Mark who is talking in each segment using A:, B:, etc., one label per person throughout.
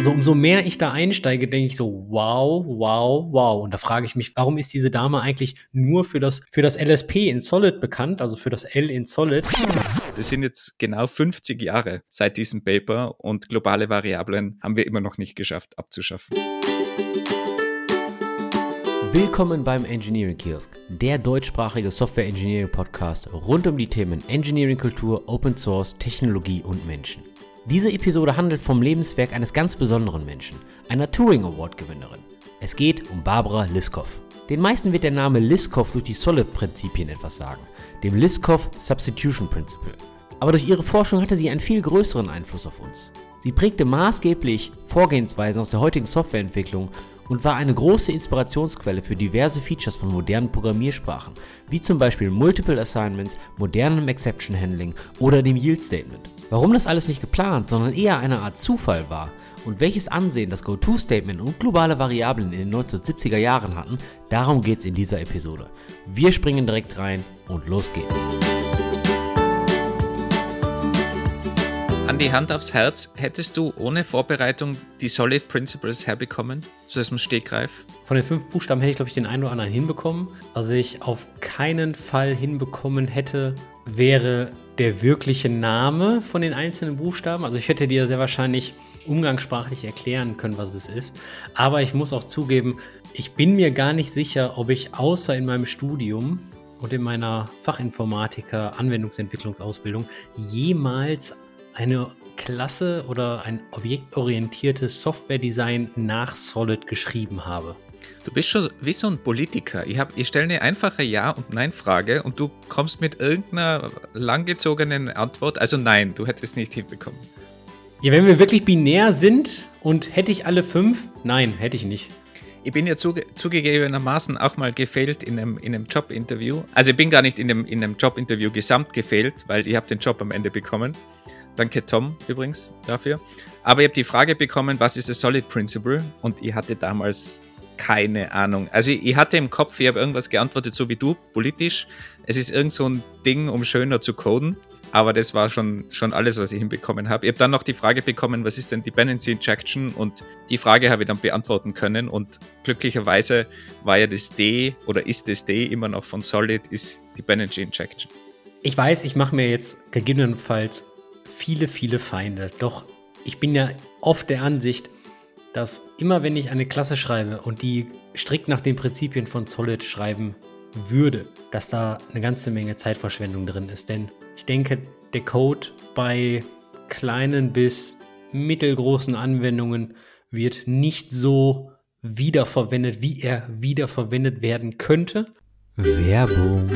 A: Also umso mehr ich da einsteige, denke ich so, wow, wow, wow. Und da frage ich mich, warum ist diese Dame eigentlich nur für das, für das LSP in Solid bekannt, also für das L in Solid?
B: Das sind jetzt genau 50 Jahre seit diesem Paper und globale Variablen haben wir immer noch nicht geschafft abzuschaffen.
C: Willkommen beim Engineering Kiosk, der deutschsprachige Software Engineering Podcast rund um die Themen Engineering Kultur, Open Source, Technologie und Menschen. Diese Episode handelt vom Lebenswerk eines ganz besonderen Menschen, einer Turing Award Gewinnerin. Es geht um Barbara Liskov. Den meisten wird der Name Liskov durch die Solid-Prinzipien etwas sagen, dem Liskov Substitution Principle. Aber durch ihre Forschung hatte sie einen viel größeren Einfluss auf uns. Sie prägte maßgeblich Vorgehensweisen aus der heutigen Softwareentwicklung und war eine große Inspirationsquelle für diverse Features von modernen Programmiersprachen, wie zum Beispiel Multiple Assignments, modernem Exception Handling oder dem Yield Statement. Warum das alles nicht geplant, sondern eher eine Art Zufall war und welches Ansehen das Go-To-Statement und globale Variablen in den 1970er Jahren hatten, darum geht's in dieser Episode. Wir springen direkt rein und los geht's.
B: An die Hand aufs Herz, hättest du ohne Vorbereitung die Solid Principles herbekommen? So aus dem Stegreif?
A: Von den fünf Buchstaben hätte ich, glaube ich, den einen oder anderen hinbekommen. Was ich auf keinen Fall hinbekommen hätte, wäre der wirkliche Name von den einzelnen Buchstaben. Also ich hätte dir sehr wahrscheinlich umgangssprachlich erklären können, was es ist. Aber ich muss auch zugeben, ich bin mir gar nicht sicher, ob ich außer in meinem Studium und in meiner Fachinformatiker Anwendungsentwicklungsausbildung jemals eine Klasse oder ein objektorientiertes Software-Design nach Solid geschrieben habe.
B: Du bist schon wie so ein Politiker. Ich, ich stelle eine einfache Ja- und Nein-Frage und du kommst mit irgendeiner langgezogenen Antwort. Also nein, du hättest nicht hinbekommen.
A: Ja, wenn wir wirklich binär sind und hätte ich alle fünf? Nein, hätte ich nicht.
B: Ich bin ja zuge zugegebenermaßen auch mal gefehlt in einem, in einem Jobinterview. Also ich bin gar nicht in einem, in einem Jobinterview gesamt gefehlt, weil ich habe den Job am Ende bekommen. Danke Tom übrigens dafür. Aber ich habe die Frage bekommen, was ist a Solid Principle? Und ich hatte damals keine Ahnung. Also ich, hatte im Kopf, ich habe irgendwas geantwortet, so wie du, politisch. Es ist irgend so ein Ding, um schöner zu coden. Aber das war schon, schon alles, was ich hinbekommen habe. Ich habe dann noch die Frage bekommen, was ist denn Dependency Injection? Und die Frage habe ich dann beantworten können. Und glücklicherweise war ja das D oder ist das D immer noch von Solid, ist Dependency Injection.
A: Ich weiß, ich mache mir jetzt gegebenenfalls viele, viele Feinde. Doch ich bin ja oft der Ansicht, dass immer wenn ich eine Klasse schreibe und die strikt nach den Prinzipien von Solid schreiben würde, dass da eine ganze Menge Zeitverschwendung drin ist. Denn ich denke, der Code bei kleinen bis mittelgroßen Anwendungen wird nicht so wiederverwendet, wie er wiederverwendet werden könnte.
C: Werbung.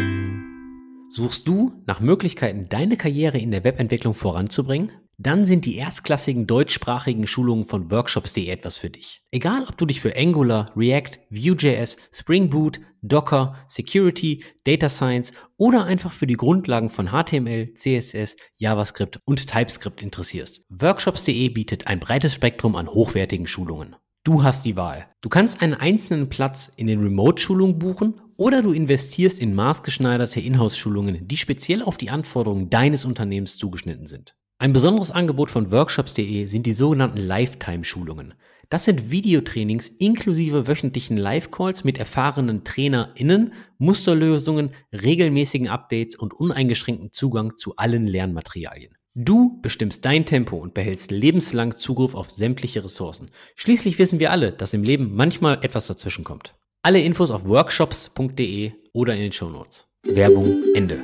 C: Suchst du nach Möglichkeiten, deine Karriere in der Webentwicklung voranzubringen? Dann sind die erstklassigen deutschsprachigen Schulungen von workshops.de etwas für dich. Egal, ob du dich für Angular, React, Vue.js, Spring Boot, Docker, Security, Data Science oder einfach für die Grundlagen von HTML, CSS, JavaScript und TypeScript interessierst. Workshops.de bietet ein breites Spektrum an hochwertigen Schulungen. Du hast die Wahl. Du kannst einen einzelnen Platz in den Remote-Schulungen buchen oder du investierst in maßgeschneiderte Inhouse-Schulungen, die speziell auf die Anforderungen deines Unternehmens zugeschnitten sind. Ein besonderes Angebot von workshops.de sind die sogenannten Lifetime-Schulungen. Das sind Videotrainings inklusive wöchentlichen Live-Calls mit erfahrenen TrainerInnen, Musterlösungen, regelmäßigen Updates und uneingeschränkten Zugang zu allen Lernmaterialien. Du bestimmst dein Tempo und behältst lebenslang Zugriff auf sämtliche Ressourcen. Schließlich wissen wir alle, dass im Leben manchmal etwas dazwischenkommt. Alle Infos auf workshops.de oder in den Shownotes. Werbung Ende.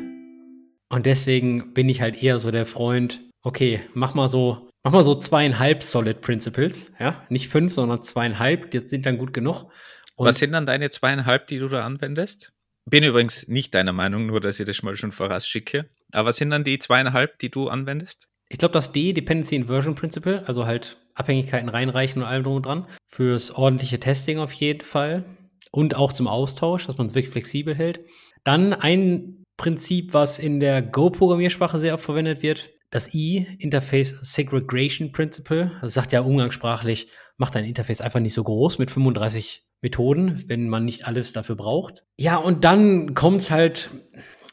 A: Und deswegen bin ich halt eher so der Freund, okay, mach mal so, mach mal so zweieinhalb Solid Principles, ja, nicht fünf, sondern zweieinhalb, die sind dann gut genug.
B: Und Was sind dann deine zweieinhalb, die du da anwendest? Bin übrigens nicht deiner Meinung, nur dass ich das mal schon vorausschicke. Aber was sind dann die zweieinhalb, die du anwendest?
A: Ich glaube, das D, Dependency Inversion Principle, also halt Abhängigkeiten reinreichen und allem drum und dran. Fürs ordentliche Testing auf jeden Fall. Und auch zum Austausch, dass man es wirklich flexibel hält. Dann ein Prinzip, was in der Go-Programmiersprache sehr oft verwendet wird, das I, Interface Segregation Principle, das sagt ja umgangssprachlich, macht ein Interface einfach nicht so groß mit 35 Methoden, wenn man nicht alles dafür braucht. Ja, und dann kommt es halt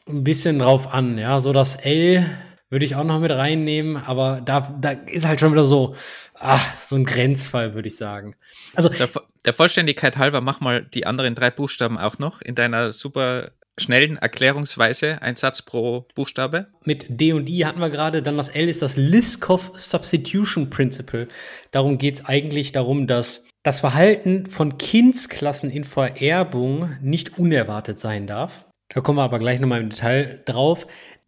A: ein bisschen drauf an, ja, so das L würde ich auch noch mit reinnehmen, aber da, da ist halt schon wieder so, ach, so ein Grenzfall, würde ich sagen.
B: Also der, der Vollständigkeit halber, mach mal die anderen drei Buchstaben auch noch in deiner super schnellen Erklärungsweise, ein Satz pro Buchstabe.
A: Mit D und I hatten wir gerade, dann das L ist das Liskov Substitution Principle. Darum geht es eigentlich darum, dass das Verhalten von Kindsklassen in Vererbung nicht unerwartet sein darf. Da kommen wir aber gleich nochmal im Detail drauf.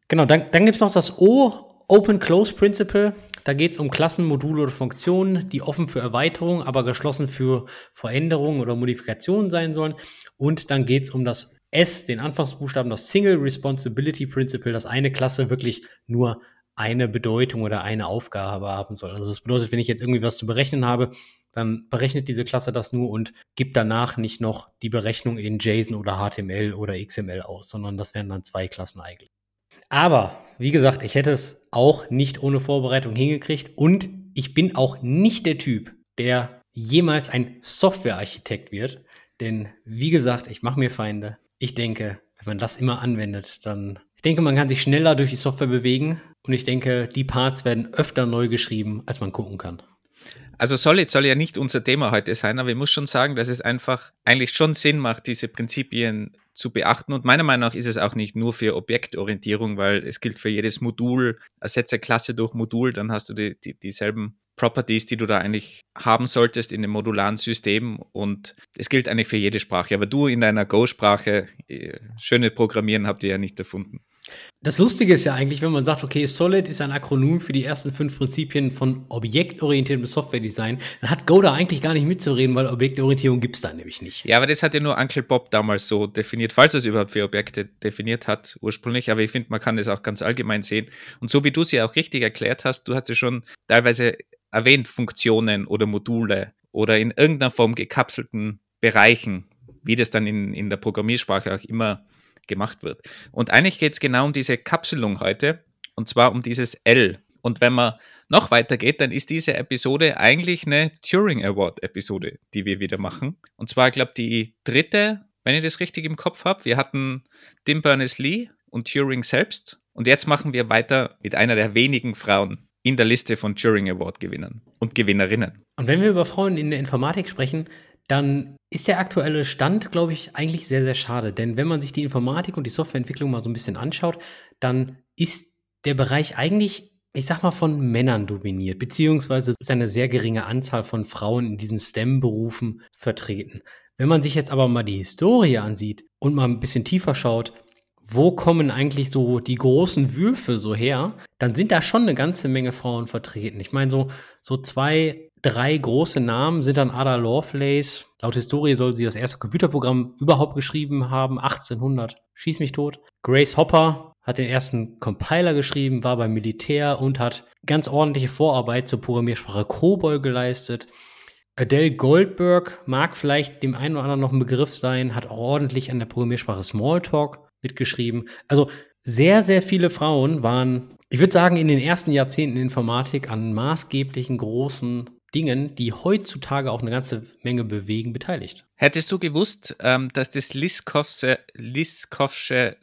A: Genau, dann, dann gibt es noch das O, Open-Close Principle. Da geht es um Klassen, Module oder Funktionen, die offen für Erweiterung, aber geschlossen für Veränderungen oder Modifikationen sein sollen. Und dann geht es um das S, den Anfangsbuchstaben, das Single Responsibility Principle, dass eine Klasse wirklich nur eine Bedeutung oder eine Aufgabe haben soll. Also das bedeutet, wenn ich jetzt irgendwie was zu berechnen habe, dann berechnet diese Klasse das nur und gibt danach nicht noch die Berechnung in JSON oder HTML oder XML aus, sondern das wären dann zwei Klassen eigentlich. Aber, wie gesagt, ich hätte es auch nicht ohne Vorbereitung hingekriegt und ich bin auch nicht der Typ, der jemals ein Softwarearchitekt wird. Denn, wie gesagt, ich mache mir Feinde. Ich denke, wenn man das immer anwendet, dann, ich denke, man kann sich schneller durch die Software bewegen und ich denke, die Parts werden öfter neu geschrieben, als man gucken kann.
B: Also Solid soll ja nicht unser Thema heute sein, aber ich muss schon sagen, dass es einfach eigentlich schon Sinn macht, diese Prinzipien zu beachten. Und meiner Meinung nach ist es auch nicht nur für Objektorientierung, weil es gilt für jedes Modul, ersetze Klasse durch Modul, dann hast du die, die, dieselben Properties, die du da eigentlich haben solltest in dem modularen System. Und es gilt eigentlich für jede Sprache. Aber du in deiner Go-Sprache, äh, schöne Programmieren habt ihr ja nicht erfunden.
A: Das Lustige ist ja eigentlich, wenn man sagt, okay, Solid ist ein Akronym für die ersten fünf Prinzipien von objektorientiertem Software-Design, dann hat Go da eigentlich gar nicht mitzureden, weil Objektorientierung gibt es da nämlich nicht.
B: Ja, aber das hat ja nur Uncle Bob damals so definiert, falls er es überhaupt für Objekte definiert hat ursprünglich. Aber ich finde, man kann das auch ganz allgemein sehen. Und so wie du es ja auch richtig erklärt hast, du hast ja schon teilweise erwähnt, Funktionen oder Module oder in irgendeiner Form gekapselten Bereichen, wie das dann in, in der Programmiersprache auch immer gemacht wird. Und eigentlich geht es genau um diese Kapselung heute, und zwar um dieses L. Und wenn man noch weiter geht, dann ist diese Episode eigentlich eine Turing Award Episode, die wir wieder machen. Und zwar, ich glaube, die dritte, wenn ich das richtig im Kopf habe. Wir hatten Tim Berners-Lee und Turing selbst. Und jetzt machen wir weiter mit einer der wenigen Frauen in der Liste von Turing Award Gewinnern und Gewinnerinnen.
A: Und wenn wir über Frauen in der Informatik sprechen, dann ist der aktuelle Stand, glaube ich, eigentlich sehr, sehr schade. Denn wenn man sich die Informatik und die Softwareentwicklung mal so ein bisschen anschaut, dann ist der Bereich eigentlich, ich sag mal, von Männern dominiert, beziehungsweise ist eine sehr geringe Anzahl von Frauen in diesen STEM-Berufen vertreten. Wenn man sich jetzt aber mal die Historie ansieht und mal ein bisschen tiefer schaut, wo kommen eigentlich so die großen Würfe so her, dann sind da schon eine ganze Menge Frauen vertreten. Ich meine, so, so zwei drei große Namen sind dann Ada Lovelace. Laut Historie soll sie das erste Computerprogramm überhaupt geschrieben haben, 1800. Schieß mich tot. Grace Hopper hat den ersten Compiler geschrieben, war beim Militär und hat ganz ordentliche Vorarbeit zur Programmiersprache COBOL geleistet. Adele Goldberg mag vielleicht dem einen oder anderen noch ein Begriff sein, hat ordentlich an der Programmiersprache Smalltalk mitgeschrieben. Also sehr, sehr viele Frauen waren, ich würde sagen, in den ersten Jahrzehnten Informatik an maßgeblichen großen Dingen, die heutzutage auch eine ganze Menge bewegen, beteiligt.
B: Hättest du gewusst, ähm, dass das Liskovsche,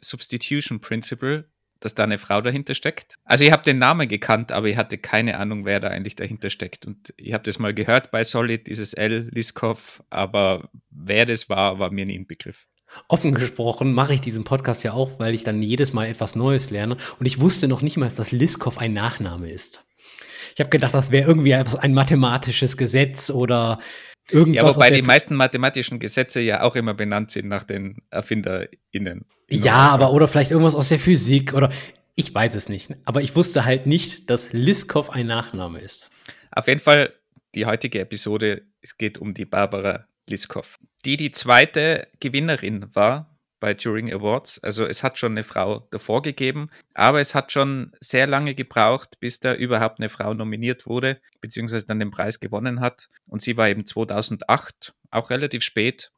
B: Substitution Principle, dass da eine Frau dahinter steckt? Also ich habe den Namen gekannt, aber ich hatte keine Ahnung, wer da eigentlich dahinter steckt. Und ich habe das mal gehört bei Solid, dieses L, Liskov, aber wer das war, war mir nie ein Begriff.
A: Offen gesprochen mache ich diesen Podcast ja auch, weil ich dann jedes Mal etwas Neues lerne. Und ich wusste noch nicht mal, dass Liskov ein Nachname ist. Ich habe gedacht, das wäre irgendwie ein mathematisches Gesetz oder irgendwas.
B: Ja, wobei die meisten mathematischen Gesetze ja auch immer benannt sind nach den ErfinderInnen.
A: Ja, aber oder vielleicht irgendwas aus der Physik oder ich weiß es nicht. Aber ich wusste halt nicht, dass Liskov ein Nachname ist.
B: Auf jeden Fall die heutige Episode, es geht um die Barbara Liskov, die die zweite Gewinnerin war bei Turing Awards. Also es hat schon eine Frau davor gegeben, aber es hat schon sehr lange gebraucht, bis da überhaupt eine Frau nominiert wurde, beziehungsweise dann den Preis gewonnen hat. Und sie war eben 2008, auch relativ spät,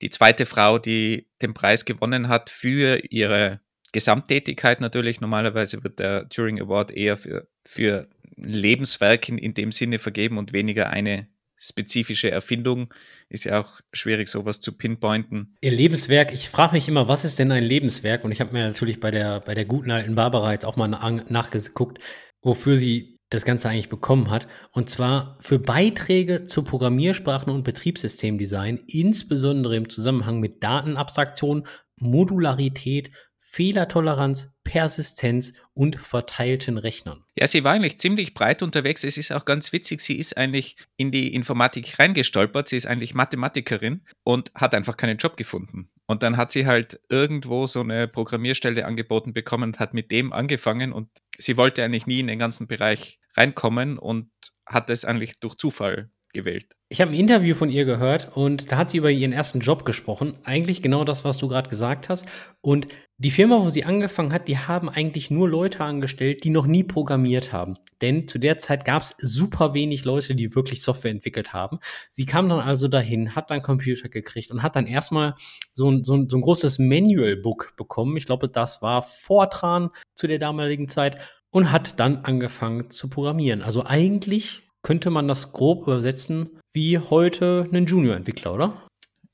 B: die zweite Frau, die den Preis gewonnen hat für ihre Gesamttätigkeit natürlich. Normalerweise wird der Turing Award eher für, für Lebenswerken in dem Sinne vergeben und weniger eine spezifische Erfindung. Ist ja auch schwierig, sowas zu pinpointen.
A: Ihr Lebenswerk, ich frage mich immer, was ist denn ein Lebenswerk? Und ich habe mir natürlich bei der, bei der guten alten Barbara jetzt auch mal nachgeguckt, wofür sie das Ganze eigentlich bekommen hat. Und zwar für Beiträge zu Programmiersprachen und Betriebssystemdesign, insbesondere im Zusammenhang mit Datenabstraktion, Modularität, Fehlertoleranz, Persistenz und verteilten Rechnern.
B: Ja, sie war eigentlich ziemlich breit unterwegs. Es ist auch ganz witzig, sie ist eigentlich in die Informatik reingestolpert. Sie ist eigentlich Mathematikerin und hat einfach keinen Job gefunden. Und dann hat sie halt irgendwo so eine Programmierstelle angeboten bekommen und hat mit dem angefangen und sie wollte eigentlich nie in den ganzen Bereich reinkommen und hat es eigentlich durch Zufall gewählt.
A: Ich habe ein Interview von ihr gehört und da hat sie über ihren ersten Job gesprochen. Eigentlich genau das, was du gerade gesagt hast. Und die Firma, wo sie angefangen hat, die haben eigentlich nur Leute angestellt, die noch nie programmiert haben. Denn zu der Zeit gab es super wenig Leute, die wirklich Software entwickelt haben. Sie kam dann also dahin, hat dann Computer gekriegt und hat dann erstmal so ein, so ein, so ein großes Manual-Book bekommen. Ich glaube, das war Fortran zu der damaligen Zeit und hat dann angefangen zu programmieren. Also eigentlich könnte man das grob übersetzen wie heute ein Junior-Entwickler, oder?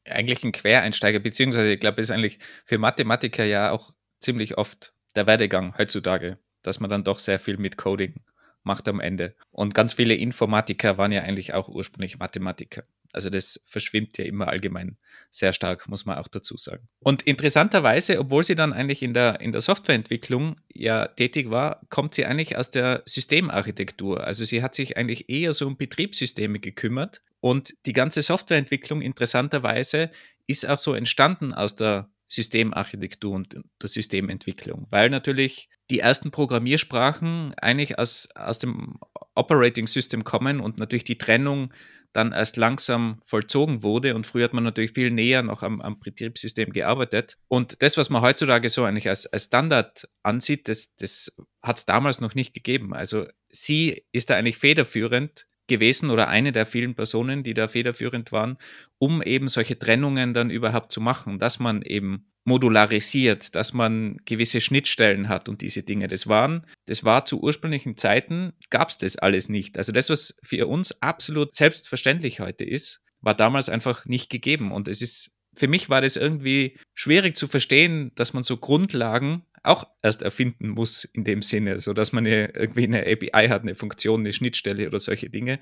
B: Eigentlich ein Quereinsteiger, beziehungsweise ich glaube, ist eigentlich für Mathematiker ja auch ziemlich oft der Werdegang heutzutage, dass man dann doch sehr viel mit Coding macht am Ende. Und ganz viele Informatiker waren ja eigentlich auch ursprünglich Mathematiker. Also das verschwimmt ja immer allgemein sehr stark, muss man auch dazu sagen. Und interessanterweise, obwohl sie dann eigentlich in der, in der Softwareentwicklung ja tätig war, kommt sie eigentlich aus der Systemarchitektur. Also sie hat sich eigentlich eher so um Betriebssysteme gekümmert. Und die ganze Softwareentwicklung interessanterweise ist auch so entstanden aus der Systemarchitektur und der Systementwicklung, weil natürlich die ersten Programmiersprachen eigentlich aus, aus dem Operating System kommen und natürlich die Trennung dann erst langsam vollzogen wurde. Und früher hat man natürlich viel näher noch am, am Betriebssystem gearbeitet. Und das, was man heutzutage so eigentlich als, als Standard ansieht, das, das hat es damals noch nicht gegeben. Also sie ist da eigentlich federführend gewesen oder eine der vielen Personen, die da federführend waren, um eben solche Trennungen dann überhaupt zu machen, dass man eben modularisiert, dass man gewisse Schnittstellen hat und diese Dinge. Das waren, das war zu ursprünglichen Zeiten, gab es das alles nicht. Also das, was für uns absolut selbstverständlich heute ist, war damals einfach nicht gegeben. Und es ist, für mich war das irgendwie schwierig zu verstehen, dass man so Grundlagen auch erst erfinden muss in dem Sinne, so dass man irgendwie eine API hat, eine Funktion, eine Schnittstelle oder solche Dinge.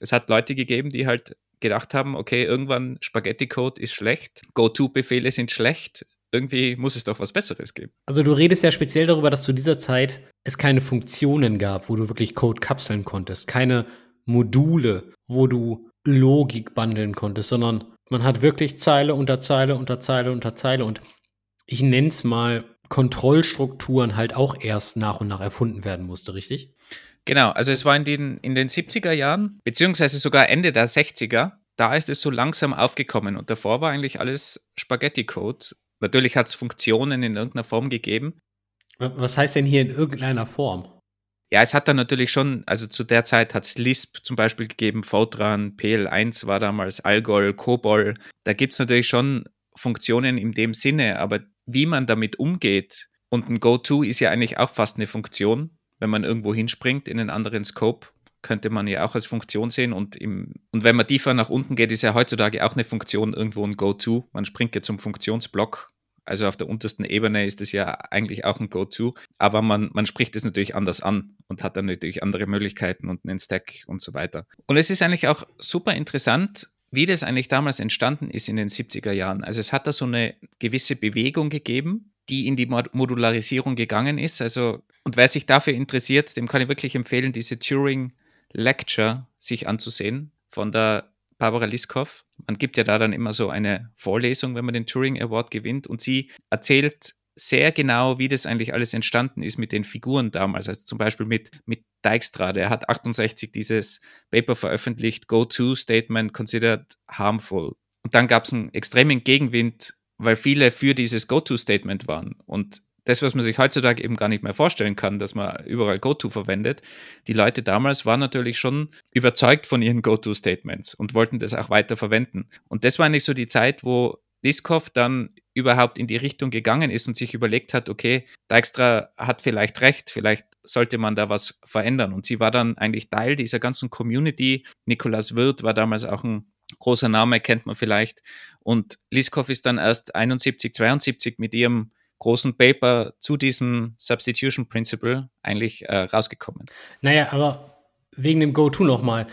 B: Es hat Leute gegeben, die halt gedacht haben, okay, irgendwann Spaghetti-Code ist schlecht, Go-To-Befehle sind schlecht, irgendwie muss es doch was Besseres geben.
A: Also du redest ja speziell darüber, dass zu dieser Zeit es keine Funktionen gab, wo du wirklich Code kapseln konntest, keine Module, wo du Logik bundeln konntest, sondern man hat wirklich Zeile unter Zeile unter Zeile unter Zeile und ich nenne es mal Kontrollstrukturen halt auch erst nach und nach erfunden werden musste, richtig?
B: Genau, also es war in den, in den 70er Jahren, beziehungsweise sogar Ende der 60er, da ist es so langsam aufgekommen und davor war eigentlich alles Spaghetti-Code. Natürlich hat es Funktionen in irgendeiner Form gegeben.
A: Was heißt denn hier in irgendeiner Form?
B: Ja, es hat dann natürlich schon, also zu der Zeit hat es Lisp zum Beispiel gegeben, Fortran, PL1 war damals Algol, COBOL. Da gibt es natürlich schon Funktionen in dem Sinne, aber wie man damit umgeht. Und ein Go-To ist ja eigentlich auch fast eine Funktion. Wenn man irgendwo hinspringt in einen anderen Scope, könnte man ja auch als Funktion sehen. Und, im, und wenn man tiefer nach unten geht, ist ja heutzutage auch eine Funktion irgendwo ein Go-To. Man springt ja zum Funktionsblock. Also auf der untersten Ebene ist es ja eigentlich auch ein Go-To, aber man, man spricht es natürlich anders an und hat dann natürlich andere Möglichkeiten und einen Stack und so weiter. Und es ist eigentlich auch super interessant, wie das eigentlich damals entstanden ist in den 70er Jahren. Also es hat da so eine gewisse Bewegung gegeben, die in die Modularisierung gegangen ist. Also, und wer sich dafür interessiert, dem kann ich wirklich empfehlen, diese Turing Lecture sich anzusehen von der Barbara Liskov. Man gibt ja da dann immer so eine Vorlesung, wenn man den Turing Award gewinnt und sie erzählt sehr genau, wie das eigentlich alles entstanden ist mit den Figuren damals. Also zum Beispiel mit, mit Dijkstra, der hat 68 dieses Paper veröffentlicht, Go-To-Statement considered harmful. Und dann gab es einen extremen Gegenwind, weil viele für dieses Go-To-Statement waren. Und das, was man sich heutzutage eben gar nicht mehr vorstellen kann, dass man überall Go-To verwendet. Die Leute damals waren natürlich schon überzeugt von ihren Go-To-Statements und wollten das auch weiter verwenden. Und das war eigentlich so die Zeit, wo Liskov dann überhaupt in die Richtung gegangen ist und sich überlegt hat, okay, Dijkstra hat vielleicht recht, vielleicht sollte man da was verändern. Und sie war dann eigentlich Teil dieser ganzen Community. Nikolaus Wirth war damals auch ein großer Name, kennt man vielleicht. Und Liskov ist dann erst 71, 72 mit ihrem großen Paper zu diesem Substitution Principle eigentlich äh, rausgekommen.
A: Naja, aber wegen dem Go-To nochmal.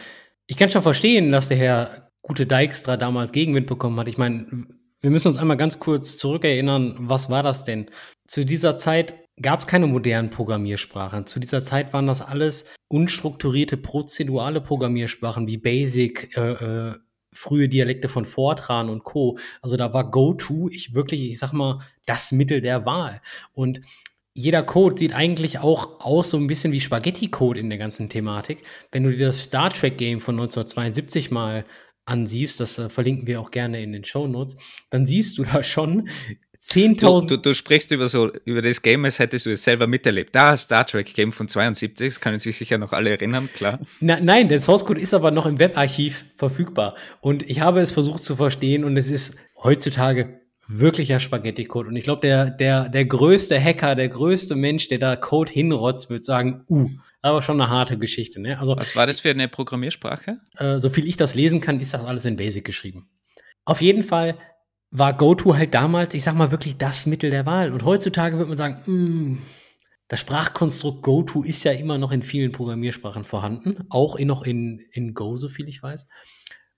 A: Ich kann schon verstehen, dass der Herr Gute Dijkstra damals Gegenwind bekommen hat. Ich meine, wir müssen uns einmal ganz kurz zurückerinnern, was war das denn? Zu dieser Zeit gab es keine modernen Programmiersprachen. Zu dieser Zeit waren das alles unstrukturierte, prozedurale Programmiersprachen wie Basic, äh, äh, frühe Dialekte von Fortran und Co. Also da war GoTo, ich wirklich, ich sag mal, das Mittel der Wahl. Und jeder Code sieht eigentlich auch aus so ein bisschen wie Spaghetti-Code in der ganzen Thematik. Wenn du dir das Star Trek Game von 1972 mal ansiehst, das äh, verlinken wir auch gerne in den Show Notes, dann siehst du da schon 10.000.
B: Du, du, du, sprichst über so über das Game, als hättest du es selber miterlebt. Da Star Trek Game von 72, das können sich sicher noch alle erinnern, klar.
A: Na, nein, der Source Code ist aber noch im Webarchiv verfügbar und ich habe es versucht zu verstehen und es ist heutzutage wirklicher Spaghetti-Code. Und ich glaube, der, der, der größte Hacker, der größte Mensch, der da Code hinrotzt, wird sagen, uh, aber schon eine harte Geschichte. Ne?
B: Also, Was war das für eine Programmiersprache?
A: Äh, so viel ich das lesen kann, ist das alles in Basic geschrieben. Auf jeden Fall war GoTo halt damals, ich sag mal, wirklich das Mittel der Wahl. Und heutzutage wird man sagen, mh, hm, das Sprachkonstrukt GoTo ist ja immer noch in vielen Programmiersprachen vorhanden, auch in, noch in, in Go, so viel ich weiß.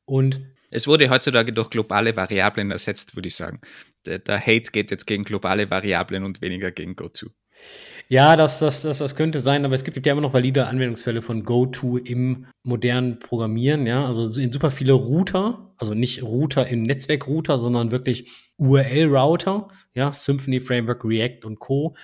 A: Und
B: es wurde heutzutage durch globale Variablen ersetzt, würde ich sagen. Der, der Hate geht jetzt gegen globale Variablen und weniger gegen GoTo.
A: Ja, das, das, das, das könnte sein, aber es gibt ja immer noch valide Anwendungsfälle von GoTo im modernen Programmieren, ja. Also in super viele Router, also nicht Router im Netzwerkrouter, sondern wirklich URL-Router, ja, Symphony Framework, React und Co.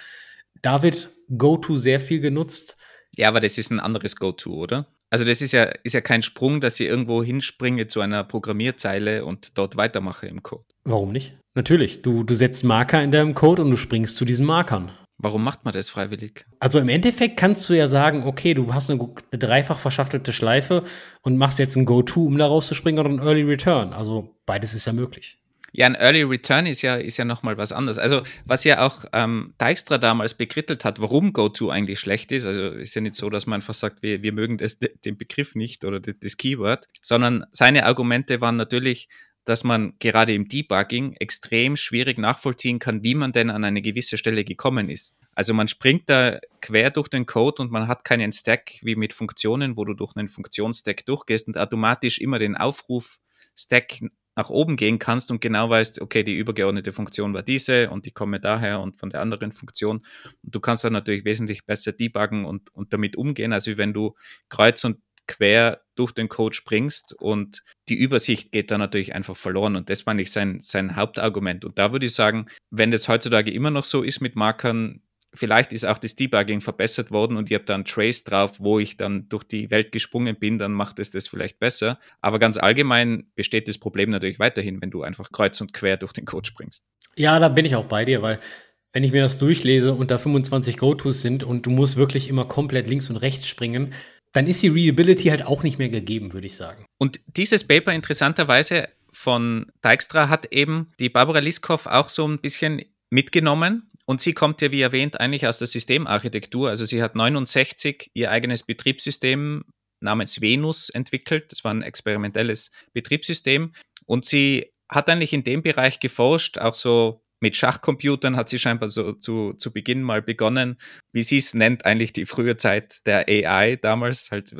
A: Da wird GoTo sehr viel genutzt.
B: Ja, aber das ist ein anderes GoTo, oder? Also das ist ja, ist ja kein Sprung, dass ich irgendwo hinspringe zu einer Programmierzeile und dort weitermache im Code.
A: Warum nicht? Natürlich, du, du setzt Marker in deinem Code und du springst zu diesen Markern.
B: Warum macht man das freiwillig?
A: Also im Endeffekt kannst du ja sagen, okay, du hast eine, eine dreifach verschachtelte Schleife und machst jetzt ein Go-To, um da rauszuspringen oder ein Early Return. Also beides ist ja möglich.
B: Ja, ein Early Return ist ja, ist ja nochmal was anderes. Also, was ja auch ähm, Dijkstra damals bekrittelt hat, warum GoTo eigentlich schlecht ist, also ist ja nicht so, dass man einfach sagt, wir, wir mögen das, den Begriff nicht oder das Keyword, sondern seine Argumente waren natürlich, dass man gerade im Debugging extrem schwierig nachvollziehen kann, wie man denn an eine gewisse Stelle gekommen ist. Also man springt da quer durch den Code und man hat keinen Stack wie mit Funktionen, wo du durch einen Funktionsstack durchgehst und automatisch immer den Aufruf-Stack nach oben gehen kannst und genau weißt, okay, die übergeordnete Funktion war diese und die komme daher und von der anderen Funktion. Und du kannst dann natürlich wesentlich besser debuggen und, und damit umgehen, als wenn du kreuz und quer durch den Code springst und die Übersicht geht dann natürlich einfach verloren. Und das meine ich sein, sein Hauptargument. Und da würde ich sagen, wenn das heutzutage immer noch so ist mit Markern, vielleicht ist auch das Debugging verbessert worden und ich habe dann Trace drauf, wo ich dann durch die Welt gesprungen bin, dann macht es das vielleicht besser. Aber ganz allgemein besteht das Problem natürlich weiterhin, wenn du einfach kreuz und quer durch den Code springst.
A: Ja, da bin ich auch bei dir, weil wenn ich mir das durchlese und da 25 Go-Tos sind und du musst wirklich immer komplett links und rechts springen, dann ist die Readability halt auch nicht mehr gegeben, würde ich sagen.
B: Und dieses Paper interessanterweise von Dijkstra hat eben die Barbara Liskov auch so ein bisschen mitgenommen. Und sie kommt ja, wie erwähnt, eigentlich aus der Systemarchitektur. Also sie hat 69 ihr eigenes Betriebssystem namens Venus entwickelt. Das war ein experimentelles Betriebssystem. Und sie hat eigentlich in dem Bereich geforscht, auch so mit Schachcomputern hat sie scheinbar so zu, zu Beginn mal begonnen, wie sie es nennt, eigentlich die frühe Zeit der AI damals. Halt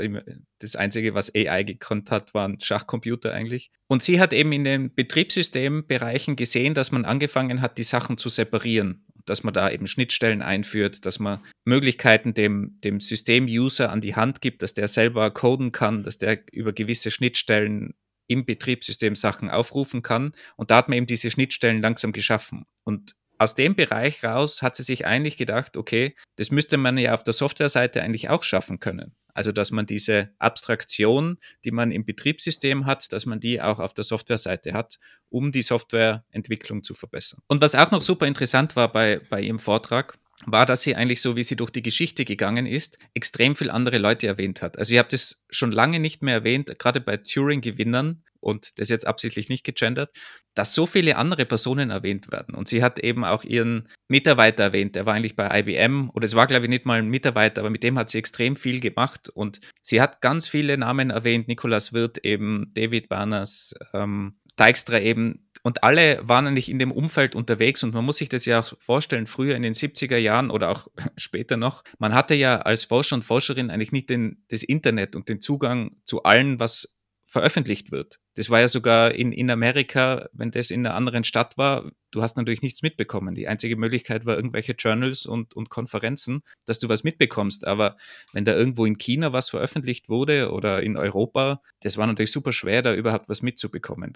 B: das Einzige, was AI gekonnt hat, waren Schachcomputer eigentlich. Und sie hat eben in den Betriebssystembereichen gesehen, dass man angefangen hat, die Sachen zu separieren. Dass man da eben Schnittstellen einführt, dass man Möglichkeiten dem, dem System-User an die Hand gibt, dass der selber coden kann, dass der über gewisse Schnittstellen im Betriebssystem Sachen aufrufen kann. Und da hat man eben diese Schnittstellen langsam geschaffen. Und aus dem Bereich raus hat sie sich eigentlich gedacht, okay, das müsste man ja auf der Softwareseite eigentlich auch schaffen können. Also, dass man diese Abstraktion, die man im Betriebssystem hat, dass man die auch auf der Softwareseite hat, um die Softwareentwicklung zu verbessern. Und was auch noch super interessant war bei, bei ihrem Vortrag, war, dass sie eigentlich so, wie sie durch die Geschichte gegangen ist, extrem viel andere Leute erwähnt hat. Also ihr habt es schon lange nicht mehr erwähnt, gerade bei Turing-Gewinnern, und das jetzt absichtlich nicht gegendert, dass so viele andere Personen erwähnt werden. Und sie hat eben auch ihren Mitarbeiter erwähnt, der war eigentlich bei IBM, oder es war, glaube ich, nicht mal ein Mitarbeiter, aber mit dem hat sie extrem viel gemacht. Und sie hat ganz viele Namen erwähnt, Nicolas Wirth eben, David Barners, ähm, Dijkstra eben, und alle waren eigentlich in dem Umfeld unterwegs und man muss sich das ja auch vorstellen, früher in den 70er Jahren oder auch später noch, man hatte ja als Forscher und Forscherin eigentlich nicht den, das Internet und den Zugang zu allen, was veröffentlicht wird. Das war ja sogar in, in Amerika, wenn das in einer anderen Stadt war, du hast natürlich nichts mitbekommen. Die einzige Möglichkeit war irgendwelche Journals und, und Konferenzen, dass du was mitbekommst. Aber wenn da irgendwo in China was veröffentlicht wurde oder in Europa, das war natürlich super schwer, da überhaupt was mitzubekommen.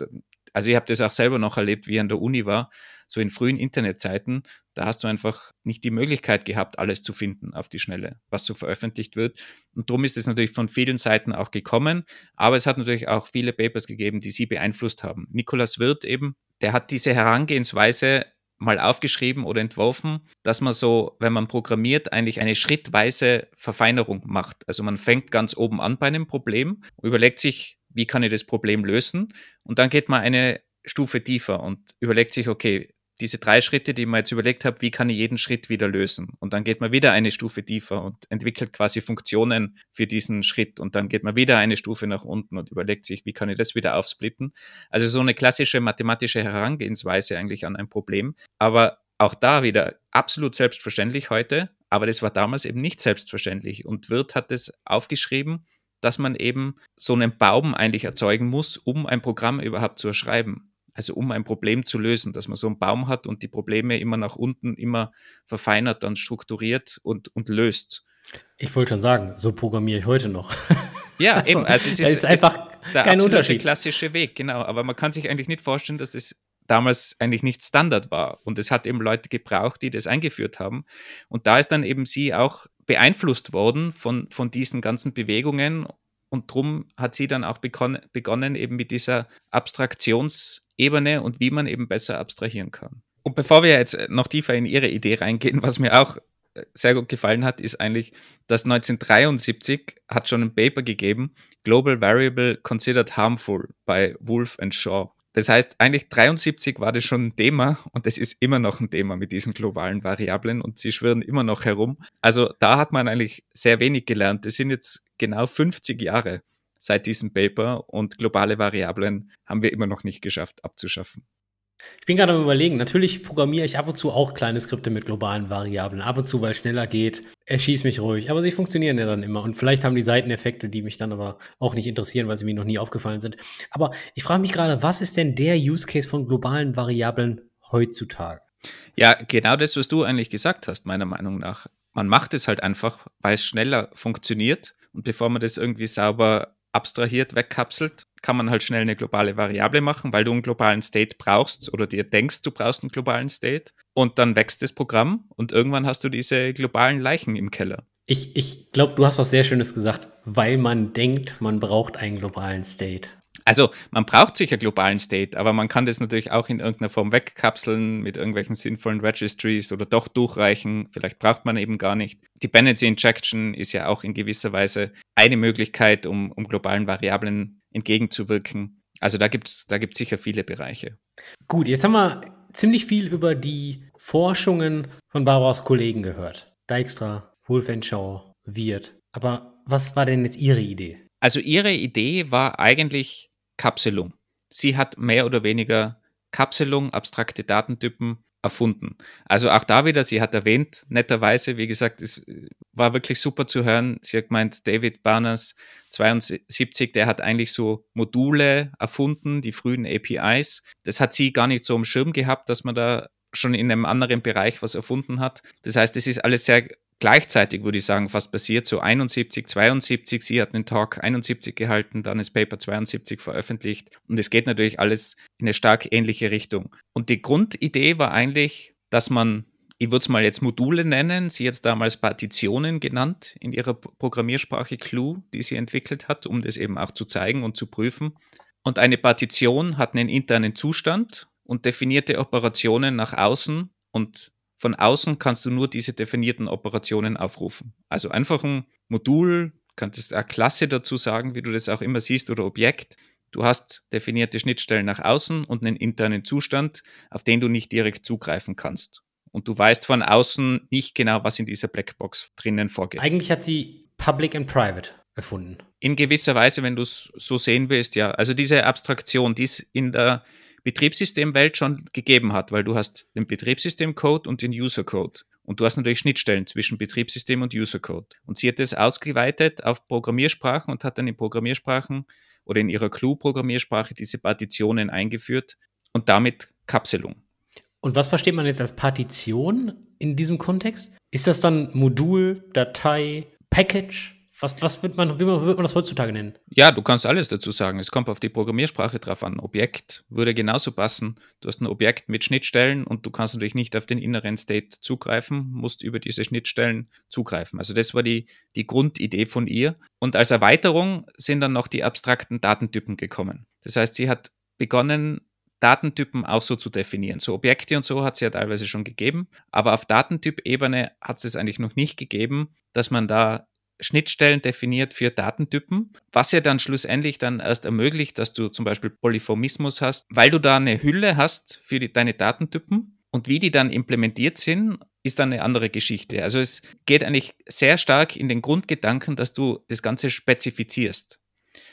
B: Also ich habe das auch selber noch erlebt, wie ich an der Uni war, so in frühen Internetzeiten, da hast du einfach nicht die Möglichkeit gehabt, alles zu finden auf die Schnelle, was so veröffentlicht wird. Und darum ist es natürlich von vielen Seiten auch gekommen, aber es hat natürlich auch viele Papers gegeben, die sie beeinflusst haben. Nikolaus Wirth eben, der hat diese Herangehensweise mal aufgeschrieben oder entworfen, dass man so, wenn man programmiert, eigentlich eine schrittweise Verfeinerung macht. Also man fängt ganz oben an bei einem Problem, überlegt sich, wie kann ich das Problem lösen? Und dann geht man eine Stufe tiefer und überlegt sich, okay, diese drei Schritte, die man jetzt überlegt hat, wie kann ich jeden Schritt wieder lösen? Und dann geht man wieder eine Stufe tiefer und entwickelt quasi Funktionen für diesen Schritt. Und dann geht man wieder eine Stufe nach unten und überlegt sich, wie kann ich das wieder aufsplitten? Also so eine klassische mathematische Herangehensweise eigentlich an ein Problem. Aber auch da wieder absolut selbstverständlich heute. Aber das war damals eben nicht selbstverständlich. Und Wirth hat es aufgeschrieben, dass man eben so einen Baum eigentlich erzeugen muss, um ein Programm überhaupt zu erschreiben. Also um ein Problem zu lösen, dass man so einen Baum hat und die Probleme immer nach unten, immer verfeinert, dann strukturiert und, und löst.
A: Ich wollte schon sagen, so programmiere ich heute noch.
B: Ja, also, eben. Also es ist, ist einfach der kein Unterschied. klassische Weg, genau. Aber man kann sich eigentlich nicht vorstellen, dass das damals eigentlich nicht Standard war. Und es hat eben Leute gebraucht, die das eingeführt haben. Und da ist dann eben sie auch beeinflusst worden von, von diesen ganzen Bewegungen. Und darum hat sie dann auch begonnen, eben mit dieser Abstraktions- Ebene und wie man eben besser abstrahieren kann. Und bevor wir jetzt noch tiefer in Ihre Idee reingehen, was mir auch äh, sehr gut gefallen hat, ist eigentlich, dass 1973 hat schon ein Paper gegeben, Global Variable Considered Harmful bei Wolf and Shaw. Das heißt, eigentlich 73 war das schon ein Thema und es ist immer noch ein Thema mit diesen globalen Variablen und sie schwirren immer noch herum. Also da hat man eigentlich sehr wenig gelernt. Das sind jetzt genau 50 Jahre seit diesem Paper und globale Variablen haben wir immer noch nicht geschafft abzuschaffen.
A: Ich bin gerade am überlegen, natürlich programmiere ich ab und zu auch kleine Skripte mit globalen Variablen. Ab und zu, weil es schneller geht, erschieß mich ruhig. Aber sie funktionieren ja dann immer. Und vielleicht haben die Seiteneffekte, die mich dann aber auch nicht interessieren, weil sie mir noch nie aufgefallen sind. Aber ich frage mich gerade, was ist denn der Use Case von globalen Variablen heutzutage?
B: Ja, genau das, was du eigentlich gesagt hast, meiner Meinung nach. Man macht es halt einfach, weil es schneller funktioniert. Und bevor man das irgendwie sauber abstrahiert, wegkapselt, kann man halt schnell eine globale Variable machen, weil du einen globalen State brauchst oder dir denkst, du brauchst einen globalen State. Und dann wächst das Programm und irgendwann hast du diese globalen Leichen im Keller.
A: Ich, ich glaube, du hast was sehr Schönes gesagt, weil man denkt, man braucht einen globalen State.
B: Also man braucht sicher globalen State, aber man kann das natürlich auch in irgendeiner Form wegkapseln mit irgendwelchen sinnvollen Registries oder doch durchreichen. Vielleicht braucht man eben gar nicht. Dependency Injection ist ja auch in gewisser Weise eine Möglichkeit, um, um globalen Variablen entgegenzuwirken. Also da gibt es da gibt's sicher viele Bereiche.
A: Gut, jetzt haben wir ziemlich viel über die Forschungen von Barbaras Kollegen gehört. Dijkstra, Wolfenschau, Wirt. Aber was war denn jetzt Ihre Idee?
B: Also Ihre Idee war eigentlich Kapselung. Sie hat mehr oder weniger Kapselung, abstrakte Datentypen erfunden. Also auch da wieder, sie hat erwähnt, netterweise, wie gesagt, es war wirklich super zu hören. Sie hat gemeint, David Barnes 72, der hat eigentlich so Module erfunden, die frühen APIs. Das hat sie gar nicht so im Schirm gehabt, dass man da schon in einem anderen Bereich was erfunden hat. Das heißt, es ist alles sehr gleichzeitig, würde ich sagen, fast passiert. So 71, 72, sie hat einen Talk 71 gehalten, dann ist Paper 72 veröffentlicht. Und es geht natürlich alles in eine stark ähnliche Richtung. Und die Grundidee war eigentlich, dass man ich würde es mal jetzt Module nennen, sie jetzt damals Partitionen genannt in ihrer Programmiersprache Clue, die sie entwickelt hat, um das eben auch zu zeigen und zu prüfen. Und eine Partition hat einen internen Zustand und definierte Operationen nach außen und von außen kannst du nur diese definierten Operationen aufrufen. Also einfach ein Modul, könntest eine Klasse dazu sagen, wie du das auch immer siehst, oder Objekt. Du hast definierte Schnittstellen nach außen und einen internen Zustand, auf den du nicht direkt zugreifen kannst. Und du weißt von außen nicht genau, was in dieser Blackbox drinnen vorgeht.
A: Eigentlich hat sie Public and Private erfunden.
B: In gewisser Weise, wenn du es so sehen willst, ja. Also diese Abstraktion, die es in der Betriebssystemwelt schon gegeben hat, weil du hast den Betriebssystemcode und den Usercode. Und du hast natürlich Schnittstellen zwischen Betriebssystem und Usercode. Und sie hat es ausgeweitet auf Programmiersprachen und hat dann in Programmiersprachen oder in ihrer Clue-Programmiersprache diese Partitionen eingeführt und damit Kapselung.
A: Und was versteht man jetzt als Partition in diesem Kontext? Ist das dann Modul, Datei, Package? Was, was wird man, wie wird man das heutzutage nennen?
B: Ja, du kannst alles dazu sagen. Es kommt auf die Programmiersprache drauf an. Objekt würde genauso passen. Du hast ein Objekt mit Schnittstellen und du kannst natürlich nicht auf den inneren State zugreifen, musst über diese Schnittstellen zugreifen. Also das war die, die Grundidee von ihr. Und als Erweiterung sind dann noch die abstrakten Datentypen gekommen. Das heißt, sie hat begonnen, Datentypen auch so zu definieren. So Objekte und so hat es ja teilweise schon gegeben, aber auf Datentypebene hat es es eigentlich noch nicht gegeben, dass man da Schnittstellen definiert für Datentypen, was ja dann schlussendlich dann erst ermöglicht, dass du zum Beispiel Polyphomismus hast, weil du da eine Hülle hast für die, deine Datentypen und wie die dann implementiert sind, ist dann eine andere Geschichte. Also es geht eigentlich sehr stark in den Grundgedanken, dass du das Ganze spezifizierst.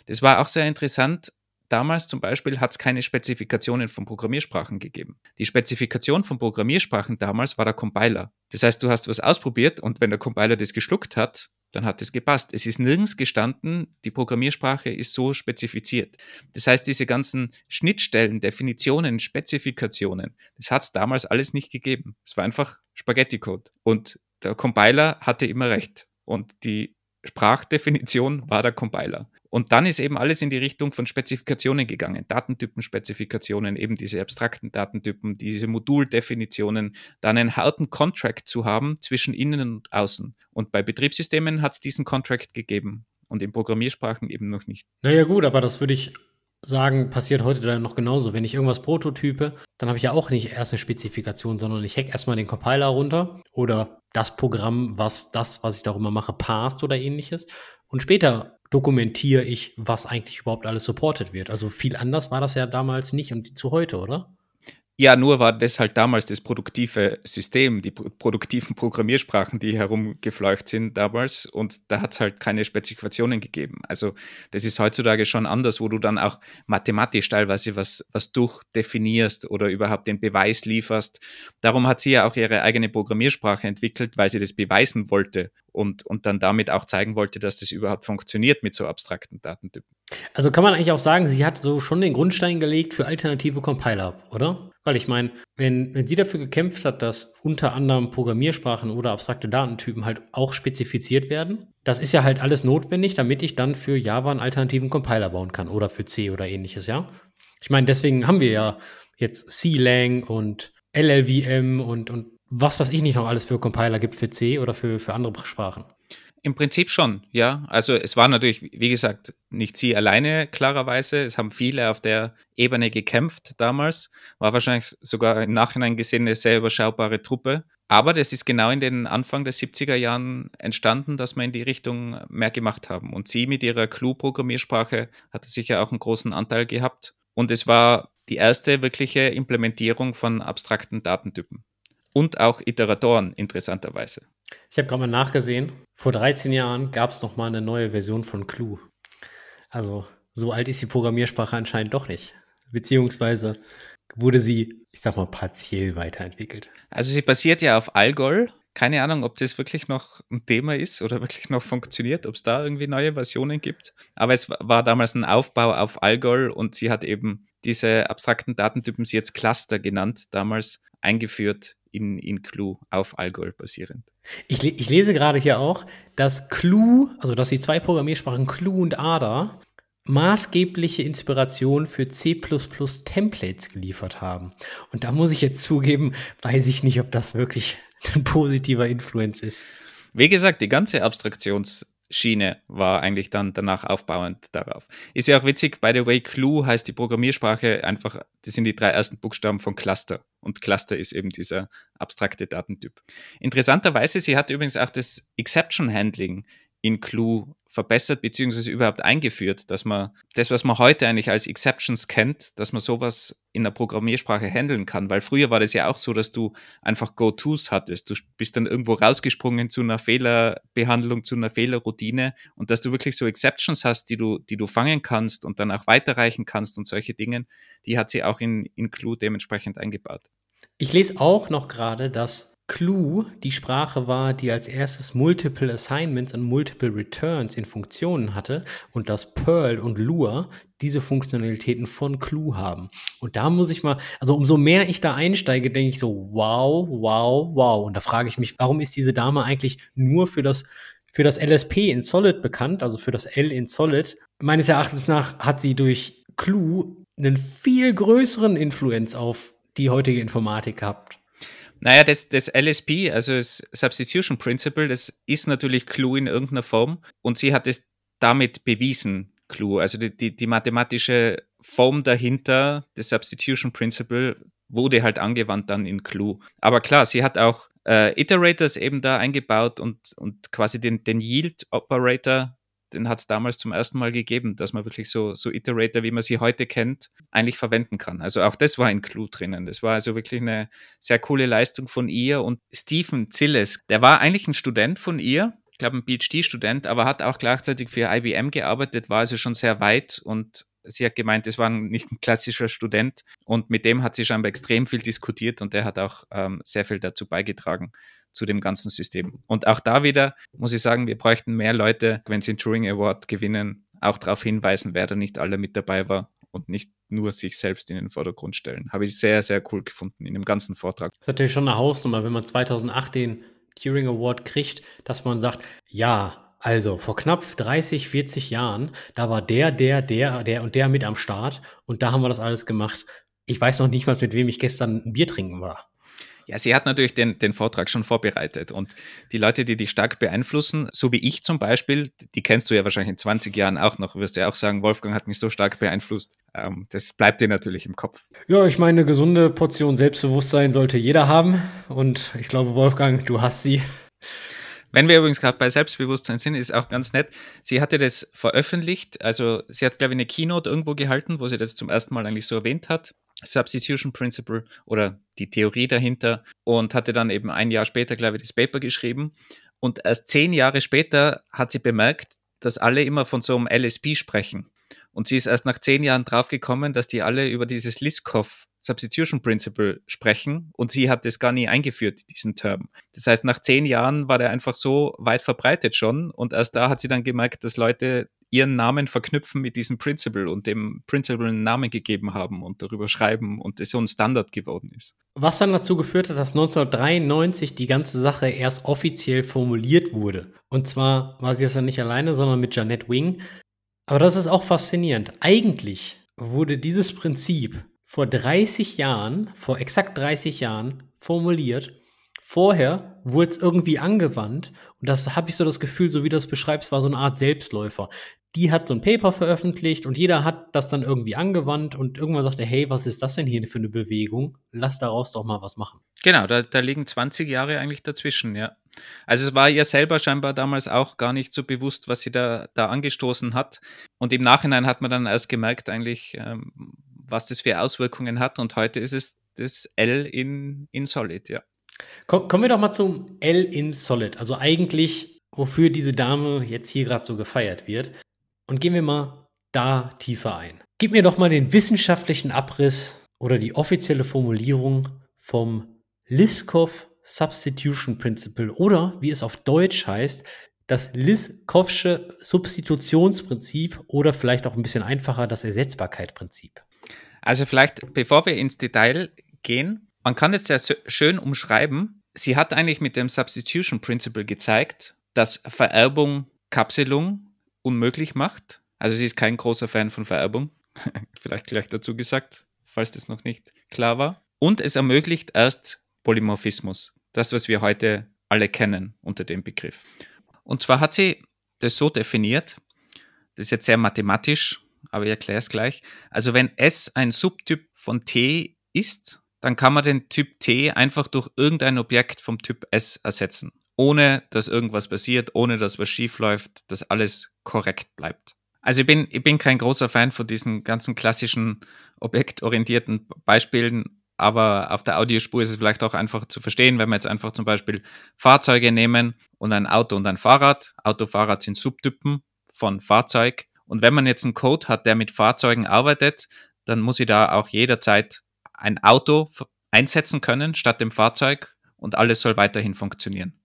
B: Das war auch sehr interessant. Damals zum Beispiel hat es keine Spezifikationen von Programmiersprachen gegeben. Die Spezifikation von Programmiersprachen damals war der Compiler. Das heißt, du hast was ausprobiert und wenn der Compiler das geschluckt hat, dann hat es gepasst. Es ist nirgends gestanden, die Programmiersprache ist so spezifiziert. Das heißt, diese ganzen Schnittstellen, Definitionen, Spezifikationen, das hat es damals alles nicht gegeben. Es war einfach Spaghetti-Code. Und der Compiler hatte immer recht. Und die Sprachdefinition war der Compiler. Und dann ist eben alles in die Richtung von Spezifikationen gegangen. Datentypen-Spezifikationen, eben diese abstrakten Datentypen, diese Moduldefinitionen, dann einen harten Contract zu haben zwischen innen und außen. Und bei Betriebssystemen hat es diesen Contract gegeben und in Programmiersprachen eben noch nicht.
A: Naja gut, aber das würde ich sagen, passiert heute dann noch genauso. Wenn ich irgendwas prototype, dann habe ich ja auch nicht erst eine Spezifikation, sondern ich hack erstmal den Compiler runter oder das Programm, was das, was ich darüber mache, passt oder ähnliches. Und später dokumentiere ich, was eigentlich überhaupt alles supported wird. Also viel anders war das ja damals nicht und zu heute, oder?
B: Ja, nur war das halt damals das produktive System, die produktiven Programmiersprachen, die herumgefleucht sind damals und da hat es halt keine Spezifikationen gegeben. Also das ist heutzutage schon anders, wo du dann auch mathematisch teilweise was, was durchdefinierst oder überhaupt den Beweis lieferst. Darum hat sie ja auch ihre eigene Programmiersprache entwickelt, weil sie das beweisen wollte und, und dann damit auch zeigen wollte, dass das überhaupt funktioniert mit so abstrakten Datentypen.
A: Also kann man eigentlich auch sagen, sie hat so schon den Grundstein gelegt für alternative Compiler, oder? Weil ich meine, wenn, wenn sie dafür gekämpft hat, dass unter anderem Programmiersprachen oder abstrakte Datentypen halt auch spezifiziert werden, das ist ja halt alles notwendig, damit ich dann für Java einen alternativen Compiler bauen kann oder für C oder ähnliches, ja? Ich meine, deswegen haben wir ja jetzt C-Lang und LLVM und, und was weiß ich nicht noch alles für Compiler gibt für C oder für, für andere Sprachen.
B: Im Prinzip schon, ja. Also es war natürlich, wie gesagt, nicht sie alleine klarerweise. Es haben viele auf der Ebene gekämpft damals. War wahrscheinlich sogar im Nachhinein gesehen eine sehr überschaubare Truppe. Aber das ist genau in den Anfang der 70er Jahren entstanden, dass wir in die Richtung mehr gemacht haben. Und sie mit ihrer Clue-Programmiersprache hatte sicher auch einen großen Anteil gehabt. Und es war die erste wirkliche Implementierung von abstrakten Datentypen. Und auch Iteratoren, interessanterweise.
A: Ich habe gerade mal nachgesehen. Vor 13 Jahren gab es noch mal eine neue Version von Clue. Also so alt ist die Programmiersprache anscheinend doch nicht. Beziehungsweise wurde sie, ich sag mal, partiell weiterentwickelt.
B: Also sie basiert ja auf Algol. Keine Ahnung, ob das wirklich noch ein Thema ist oder wirklich noch funktioniert, ob es da irgendwie neue Versionen gibt. Aber es war damals ein Aufbau auf Algol und sie hat eben diese abstrakten Datentypen, sie jetzt Cluster genannt, damals eingeführt in, in Clue auf Algol basierend.
A: Ich, ich lese gerade hier auch, dass Clue, also dass die zwei Programmiersprachen Clue und Ada maßgebliche Inspiration für C Templates geliefert haben. Und da muss ich jetzt zugeben, weiß ich nicht, ob das wirklich ein positiver Influence ist.
B: Wie gesagt, die ganze Abstraktions- Schiene war eigentlich dann danach aufbauend darauf. Ist ja auch witzig, by the way, Clue heißt die Programmiersprache einfach, das sind die drei ersten Buchstaben von Cluster. Und Cluster ist eben dieser abstrakte Datentyp. Interessanterweise, sie hat übrigens auch das Exception Handling in Clue verbessert beziehungsweise überhaupt eingeführt, dass man das, was man heute eigentlich als Exceptions kennt, dass man sowas in der Programmiersprache handeln kann. Weil früher war das ja auch so, dass du einfach Go-Tos hattest. Du bist dann irgendwo rausgesprungen zu einer Fehlerbehandlung, zu einer Fehlerroutine und dass du wirklich so Exceptions hast, die du, die du fangen kannst und dann auch weiterreichen kannst und solche Dinge, die hat sie auch in, in Clue dementsprechend eingebaut.
A: Ich lese auch noch gerade, dass Clue die Sprache war, die als erstes Multiple Assignments und Multiple Returns in Funktionen hatte und dass Perl und Lua diese Funktionalitäten von Clue haben. Und da muss ich mal, also umso mehr ich da einsteige, denke ich so, wow, wow, wow. Und da frage ich mich, warum ist diese Dame eigentlich nur für das für das LSP in Solid bekannt, also für das L in Solid. Meines Erachtens nach hat sie durch Clue einen viel größeren Influenz auf die heutige Informatik gehabt.
B: Naja, das, das LSP, also das Substitution Principle, das ist natürlich Clue in irgendeiner Form und sie hat es damit bewiesen, Clue. Also die, die, die mathematische Form dahinter, das Substitution Principle, wurde halt angewandt dann in Clue. Aber klar, sie hat auch äh, Iterators eben da eingebaut und, und quasi den, den Yield Operator den hat es damals zum ersten Mal gegeben, dass man wirklich so, so Iterator, wie man sie heute kennt, eigentlich verwenden kann. Also auch das war in Clue drinnen. Das war also wirklich eine sehr coole Leistung von ihr. Und Stephen Zilles, der war eigentlich ein Student von ihr, ich glaube ein PhD-Student, aber hat auch gleichzeitig für IBM gearbeitet, war also schon sehr weit und sie hat gemeint, es war nicht ein klassischer Student und mit dem hat sie scheinbar extrem viel diskutiert und der hat auch ähm, sehr viel dazu beigetragen, zu dem ganzen System. Und auch da wieder muss ich sagen, wir bräuchten mehr Leute, wenn sie den Turing Award gewinnen, auch darauf hinweisen, wer da nicht alle mit dabei war und nicht nur sich selbst in den Vordergrund stellen. Habe ich sehr, sehr cool gefunden in dem ganzen Vortrag.
A: Das ist natürlich schon eine Hausnummer, wenn man 2008 den Turing Award kriegt, dass man sagt, ja, also vor knapp 30, 40 Jahren, da war der, der, der, der und der mit am Start und da haben wir das alles gemacht. Ich weiß noch nicht mal, mit wem ich gestern ein Bier trinken war.
B: Ja, sie hat natürlich den, den Vortrag schon vorbereitet und die Leute, die dich stark beeinflussen, so wie ich zum Beispiel, die kennst du ja wahrscheinlich in 20 Jahren auch noch, wirst du ja auch sagen, Wolfgang hat mich so stark beeinflusst. Ähm, das bleibt dir natürlich im Kopf.
A: Ja, ich meine, eine gesunde Portion Selbstbewusstsein sollte jeder haben und ich glaube, Wolfgang, du hast sie.
B: Wenn wir übrigens gerade bei Selbstbewusstsein sind, ist auch ganz nett. Sie hatte das veröffentlicht, also sie hat, glaube ich, eine Keynote irgendwo gehalten, wo sie das zum ersten Mal eigentlich so erwähnt hat. Substitution Principle oder die Theorie dahinter und hatte dann eben ein Jahr später, glaube ich, das Paper geschrieben. Und erst zehn Jahre später hat sie bemerkt, dass alle immer von so einem LSP sprechen. Und sie ist erst nach zehn Jahren draufgekommen, dass die alle über dieses Liskov Substitution Principle sprechen und sie hat das gar nie eingeführt, diesen Term. Das heißt, nach zehn Jahren war der einfach so weit verbreitet schon und erst da hat sie dann gemerkt, dass Leute ihren Namen verknüpfen mit diesem Principle und dem Principle einen Namen gegeben haben und darüber schreiben und es so ein Standard geworden ist.
A: Was dann dazu geführt hat, dass 1993 die ganze Sache erst offiziell formuliert wurde. Und zwar war sie das dann nicht alleine, sondern mit Janet Wing. Aber das ist auch faszinierend. Eigentlich wurde dieses Prinzip vor 30 Jahren, vor exakt 30 Jahren formuliert. Vorher wurde es irgendwie angewandt und das habe ich so das Gefühl, so wie du das beschreibst, war so eine Art Selbstläufer. Die hat so ein Paper veröffentlicht und jeder hat das dann irgendwie angewandt und irgendwann sagte, hey, was ist das denn hier für eine Bewegung? Lass daraus doch mal was machen.
B: Genau, da, da liegen 20 Jahre eigentlich dazwischen, ja. Also es war ihr selber scheinbar damals auch gar nicht so bewusst, was sie da, da angestoßen hat. Und im Nachhinein hat man dann erst gemerkt eigentlich, ähm, was das für Auswirkungen hat. Und heute ist es das L in, in Solid, ja.
A: Kommen wir doch mal zum L in Solid. Also eigentlich, wofür diese Dame jetzt hier gerade so gefeiert wird. Und gehen wir mal da tiefer ein. Gib mir doch mal den wissenschaftlichen Abriss oder die offizielle Formulierung vom Liskov Substitution Principle oder wie es auf Deutsch heißt, das Liskovsche Substitutionsprinzip oder vielleicht auch ein bisschen einfacher das Ersetzbarkeitsprinzip.
B: Also vielleicht, bevor wir ins Detail gehen, man kann es sehr schön umschreiben. Sie hat eigentlich mit dem Substitution Principle gezeigt, dass Vererbung Kapselung unmöglich macht. Also sie ist kein großer Fan von Vererbung. vielleicht gleich dazu gesagt, falls das noch nicht klar war. Und es ermöglicht erst Polymorphismus. Das, was wir heute alle kennen unter dem Begriff. Und zwar hat sie das so definiert, das ist jetzt sehr mathematisch, aber ich erkläre es gleich. Also wenn S ein Subtyp von T ist, dann kann man den Typ T einfach durch irgendein Objekt vom Typ S ersetzen, ohne dass irgendwas passiert, ohne dass was schief läuft, dass alles korrekt bleibt. Also ich bin, ich bin kein großer Fan von diesen ganzen klassischen objektorientierten Beispielen, aber auf der Audiospur ist es vielleicht auch einfach zu verstehen, wenn wir jetzt einfach zum Beispiel Fahrzeuge nehmen und ein Auto und ein Fahrrad. Auto, Fahrrad sind Subtypen von Fahrzeug. Und wenn man jetzt einen Code hat, der mit Fahrzeugen arbeitet, dann muss ich da auch jederzeit ein Auto einsetzen können statt dem Fahrzeug und alles soll weiterhin funktionieren.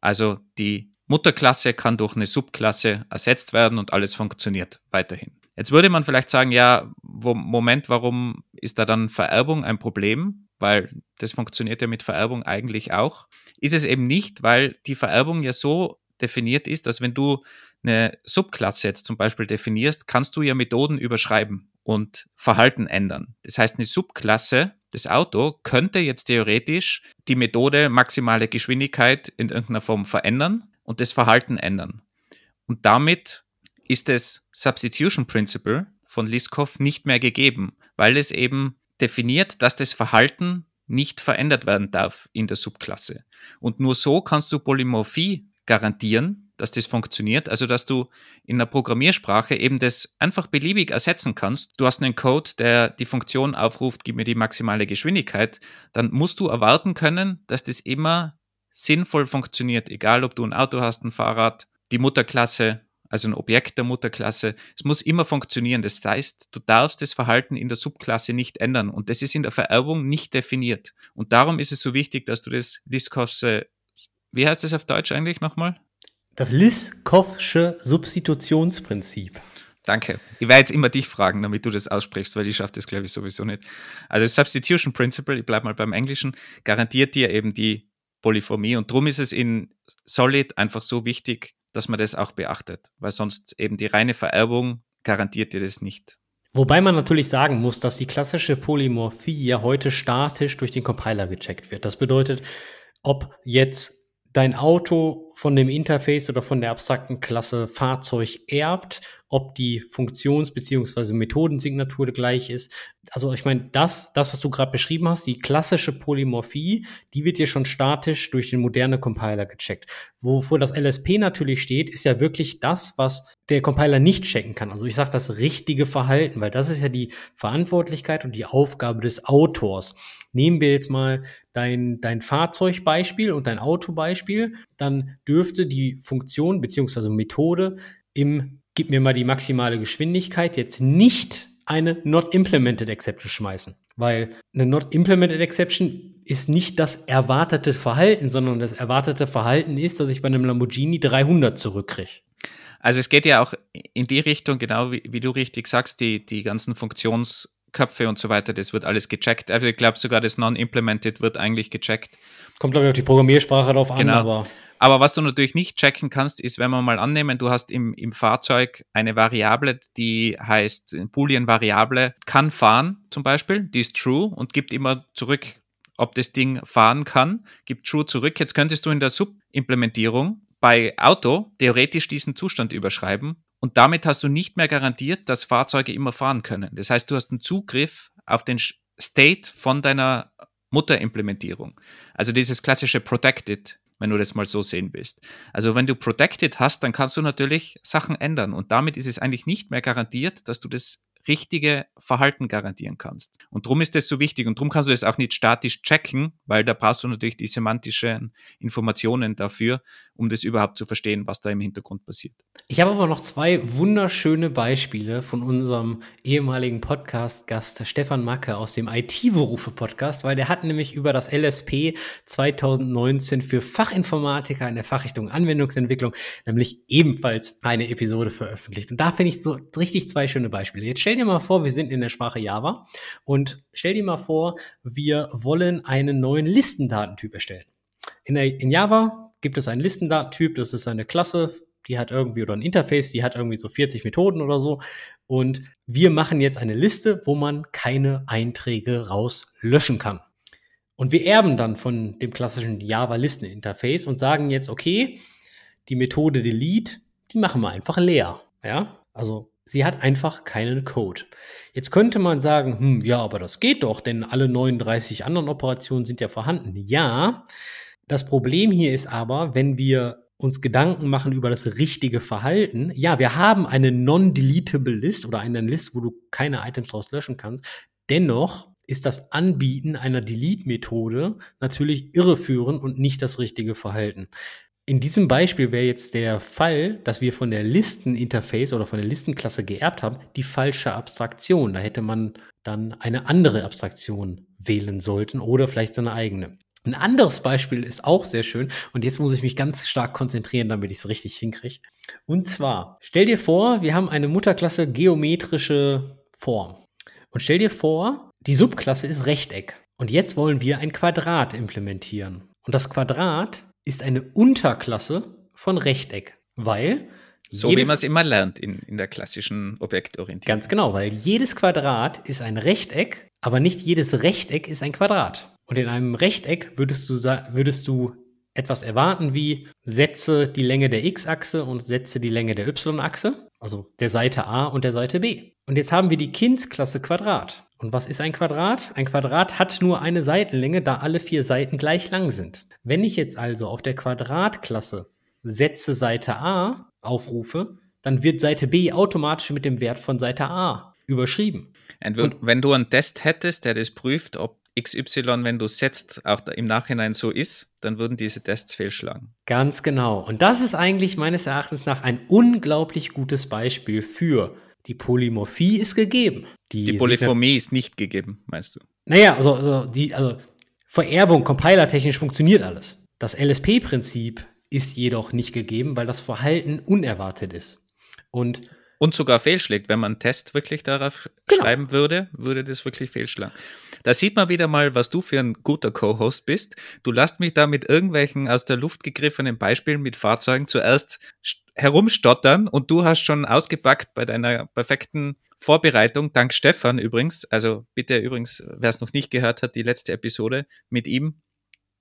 B: Also die Mutterklasse kann durch eine Subklasse ersetzt werden und alles funktioniert weiterhin. Jetzt würde man vielleicht sagen, ja, Moment, warum ist da dann Vererbung ein Problem? Weil das funktioniert ja mit Vererbung eigentlich auch. Ist es eben nicht, weil die Vererbung ja so definiert ist, dass wenn du eine Subklasse jetzt zum Beispiel definierst, kannst du ja Methoden überschreiben und Verhalten ändern. Das heißt, eine Subklasse das Auto könnte jetzt theoretisch die Methode maximale Geschwindigkeit in irgendeiner Form verändern und das Verhalten ändern. Und damit ist das Substitution Principle von Liskov nicht mehr gegeben, weil es eben definiert, dass das Verhalten nicht verändert werden darf in der Subklasse. Und nur so kannst du Polymorphie garantieren, dass das funktioniert, also dass du in einer Programmiersprache eben das einfach beliebig ersetzen kannst. Du hast einen Code, der die Funktion aufruft, gib mir die maximale Geschwindigkeit, dann musst du erwarten können, dass das immer sinnvoll funktioniert, egal ob du ein Auto hast, ein Fahrrad, die Mutterklasse also ein Objekt der Mutterklasse. Es muss immer funktionieren. Das heißt, du darfst das Verhalten in der Subklasse nicht ändern. Und das ist in der Vererbung nicht definiert. Und darum ist es so wichtig, dass du das Liskowsche, wie heißt das auf Deutsch eigentlich nochmal?
A: Das Liskowsche Substitutionsprinzip.
B: Danke. Ich werde jetzt immer dich fragen, damit du das aussprichst, weil ich schaffe das, glaube ich, sowieso nicht. Also das Substitution Principle, ich bleibe mal beim Englischen, garantiert dir eben die Polyphomie. Und darum ist es in Solid einfach so wichtig, dass man das auch beachtet, weil sonst eben die reine Vererbung garantiert dir das nicht.
A: Wobei man natürlich sagen muss, dass die klassische Polymorphie ja heute statisch durch den Compiler gecheckt wird. Das bedeutet, ob jetzt dein Auto von dem Interface oder von der abstrakten Klasse Fahrzeug erbt, ob die Funktions- bzw. Methodensignatur gleich ist. Also ich meine, das, das, was du gerade beschrieben hast, die klassische Polymorphie, die wird ja schon statisch durch den moderne Compiler gecheckt. Wovor das LSP natürlich steht, ist ja wirklich das, was der Compiler nicht checken kann. Also ich sage das richtige Verhalten, weil das ist ja die Verantwortlichkeit und die Aufgabe des Autors. Nehmen wir jetzt mal dein, dein Fahrzeugbeispiel und dein Autobeispiel, dann dürfte die Funktion beziehungsweise Methode im Gib mir mal die maximale Geschwindigkeit jetzt nicht eine Not Implemented Exception schmeißen. Weil eine Not Implemented Exception ist nicht das erwartete Verhalten, sondern das erwartete Verhalten ist, dass ich bei einem Lamborghini 300 zurückkriege.
B: Also es geht ja auch in die Richtung, genau wie, wie du richtig sagst, die, die ganzen Funktions- Köpfe und so weiter, das wird alles gecheckt. Also ich glaube sogar das Non-Implemented wird eigentlich gecheckt.
A: Kommt glaube ich auf die Programmiersprache drauf
B: genau.
A: an,
B: aber. Aber was du natürlich nicht checken kannst, ist, wenn wir mal annehmen, du hast im, im Fahrzeug eine Variable, die heißt Boolean-Variable, kann fahren zum Beispiel, die ist true und gibt immer zurück, ob das Ding fahren kann, gibt true zurück. Jetzt könntest du in der Sub-Implementierung bei Auto theoretisch diesen Zustand überschreiben und damit hast du nicht mehr garantiert, dass Fahrzeuge immer fahren können. Das heißt, du hast einen Zugriff auf den State von deiner Mutterimplementierung. Also dieses klassische Protected, wenn du das mal so sehen willst. Also wenn du Protected hast, dann kannst du natürlich Sachen ändern und damit ist es eigentlich nicht mehr garantiert, dass du das richtige Verhalten garantieren kannst. Und darum ist das so wichtig und darum kannst du das auch nicht statisch checken, weil da brauchst du natürlich die semantischen Informationen dafür, um das überhaupt zu verstehen, was da im Hintergrund passiert.
A: Ich habe aber noch zwei wunderschöne Beispiele von unserem ehemaligen Podcast-Gast Stefan Macke aus dem IT-Berufe-Podcast, weil der hat nämlich über das LSP 2019 für Fachinformatiker in der Fachrichtung Anwendungsentwicklung nämlich ebenfalls eine Episode veröffentlicht. Und da finde ich so richtig zwei schöne Beispiele. Jetzt stell dir mal vor, wir sind in der Sprache Java und stell dir mal vor, wir wollen einen neuen Listendatentyp erstellen. In, der, in Java gibt es einen Listendatentyp, das ist eine Klasse, die hat irgendwie oder ein Interface, die hat irgendwie so 40 Methoden oder so. Und wir machen jetzt eine Liste, wo man keine Einträge rauslöschen kann. Und wir erben dann von dem klassischen Java-Listen-Interface und sagen jetzt, okay, die Methode delete, die machen wir einfach leer. Ja, also sie hat einfach keinen Code. Jetzt könnte man sagen, hm, ja, aber das geht doch, denn alle 39 anderen Operationen sind ja vorhanden. Ja, das Problem hier ist aber, wenn wir uns Gedanken machen über das richtige Verhalten. Ja, wir haben eine non-deletable List oder eine List, wo du keine Items draus löschen kannst. Dennoch ist das Anbieten einer Delete-Methode natürlich irreführend und nicht das richtige Verhalten. In diesem Beispiel wäre jetzt der Fall, dass wir von der Listeninterface oder von der Listenklasse geerbt haben, die falsche Abstraktion. Da hätte man dann eine andere Abstraktion wählen sollten oder vielleicht seine eigene. Ein anderes Beispiel ist auch sehr schön und jetzt muss ich mich ganz stark konzentrieren, damit ich es richtig hinkriege. Und zwar, stell dir vor, wir haben eine Mutterklasse geometrische Form. Und stell dir vor, die Subklasse ist Rechteck. Und jetzt wollen wir ein Quadrat implementieren. Und das Quadrat ist eine Unterklasse von Rechteck, weil
B: so wie man es immer lernt in, in der klassischen Objektorientierung.
A: Ganz genau, weil jedes Quadrat ist ein Rechteck, aber nicht jedes Rechteck ist ein Quadrat. Und in einem Rechteck würdest du, würdest du etwas erwarten wie setze die Länge der x-Achse und setze die Länge der y-Achse, also der Seite A und der Seite B. Und jetzt haben wir die Kindsklasse Quadrat. Und was ist ein Quadrat? Ein Quadrat hat nur eine Seitenlänge, da alle vier Seiten gleich lang sind. Wenn ich jetzt also auf der Quadratklasse setze Seite A aufrufe, dann wird Seite B automatisch mit dem Wert von Seite A überschrieben.
B: Und wenn du einen Test hättest, der das prüft, ob XY, wenn du setzt, auch im Nachhinein so ist, dann würden diese Tests fehlschlagen.
A: Ganz genau. Und das ist eigentlich meines Erachtens nach ein unglaublich gutes Beispiel für die Polymorphie ist gegeben.
B: Die, die Polyphomie ist nicht gegeben, meinst du?
A: Naja, also, also, die, also Vererbung, compilertechnisch funktioniert alles. Das LSP-Prinzip ist jedoch nicht gegeben, weil das Verhalten unerwartet ist. Und
B: und sogar fehlschlägt. Wenn man einen Test wirklich darauf genau. schreiben würde, würde das wirklich fehlschlagen. Da sieht man wieder mal, was du für ein guter Co-Host bist. Du lässt mich da mit irgendwelchen aus der Luft gegriffenen Beispielen mit Fahrzeugen zuerst herumstottern und du hast schon ausgepackt bei deiner perfekten Vorbereitung, dank Stefan übrigens. Also bitte übrigens, wer es noch nicht gehört hat, die letzte Episode mit ihm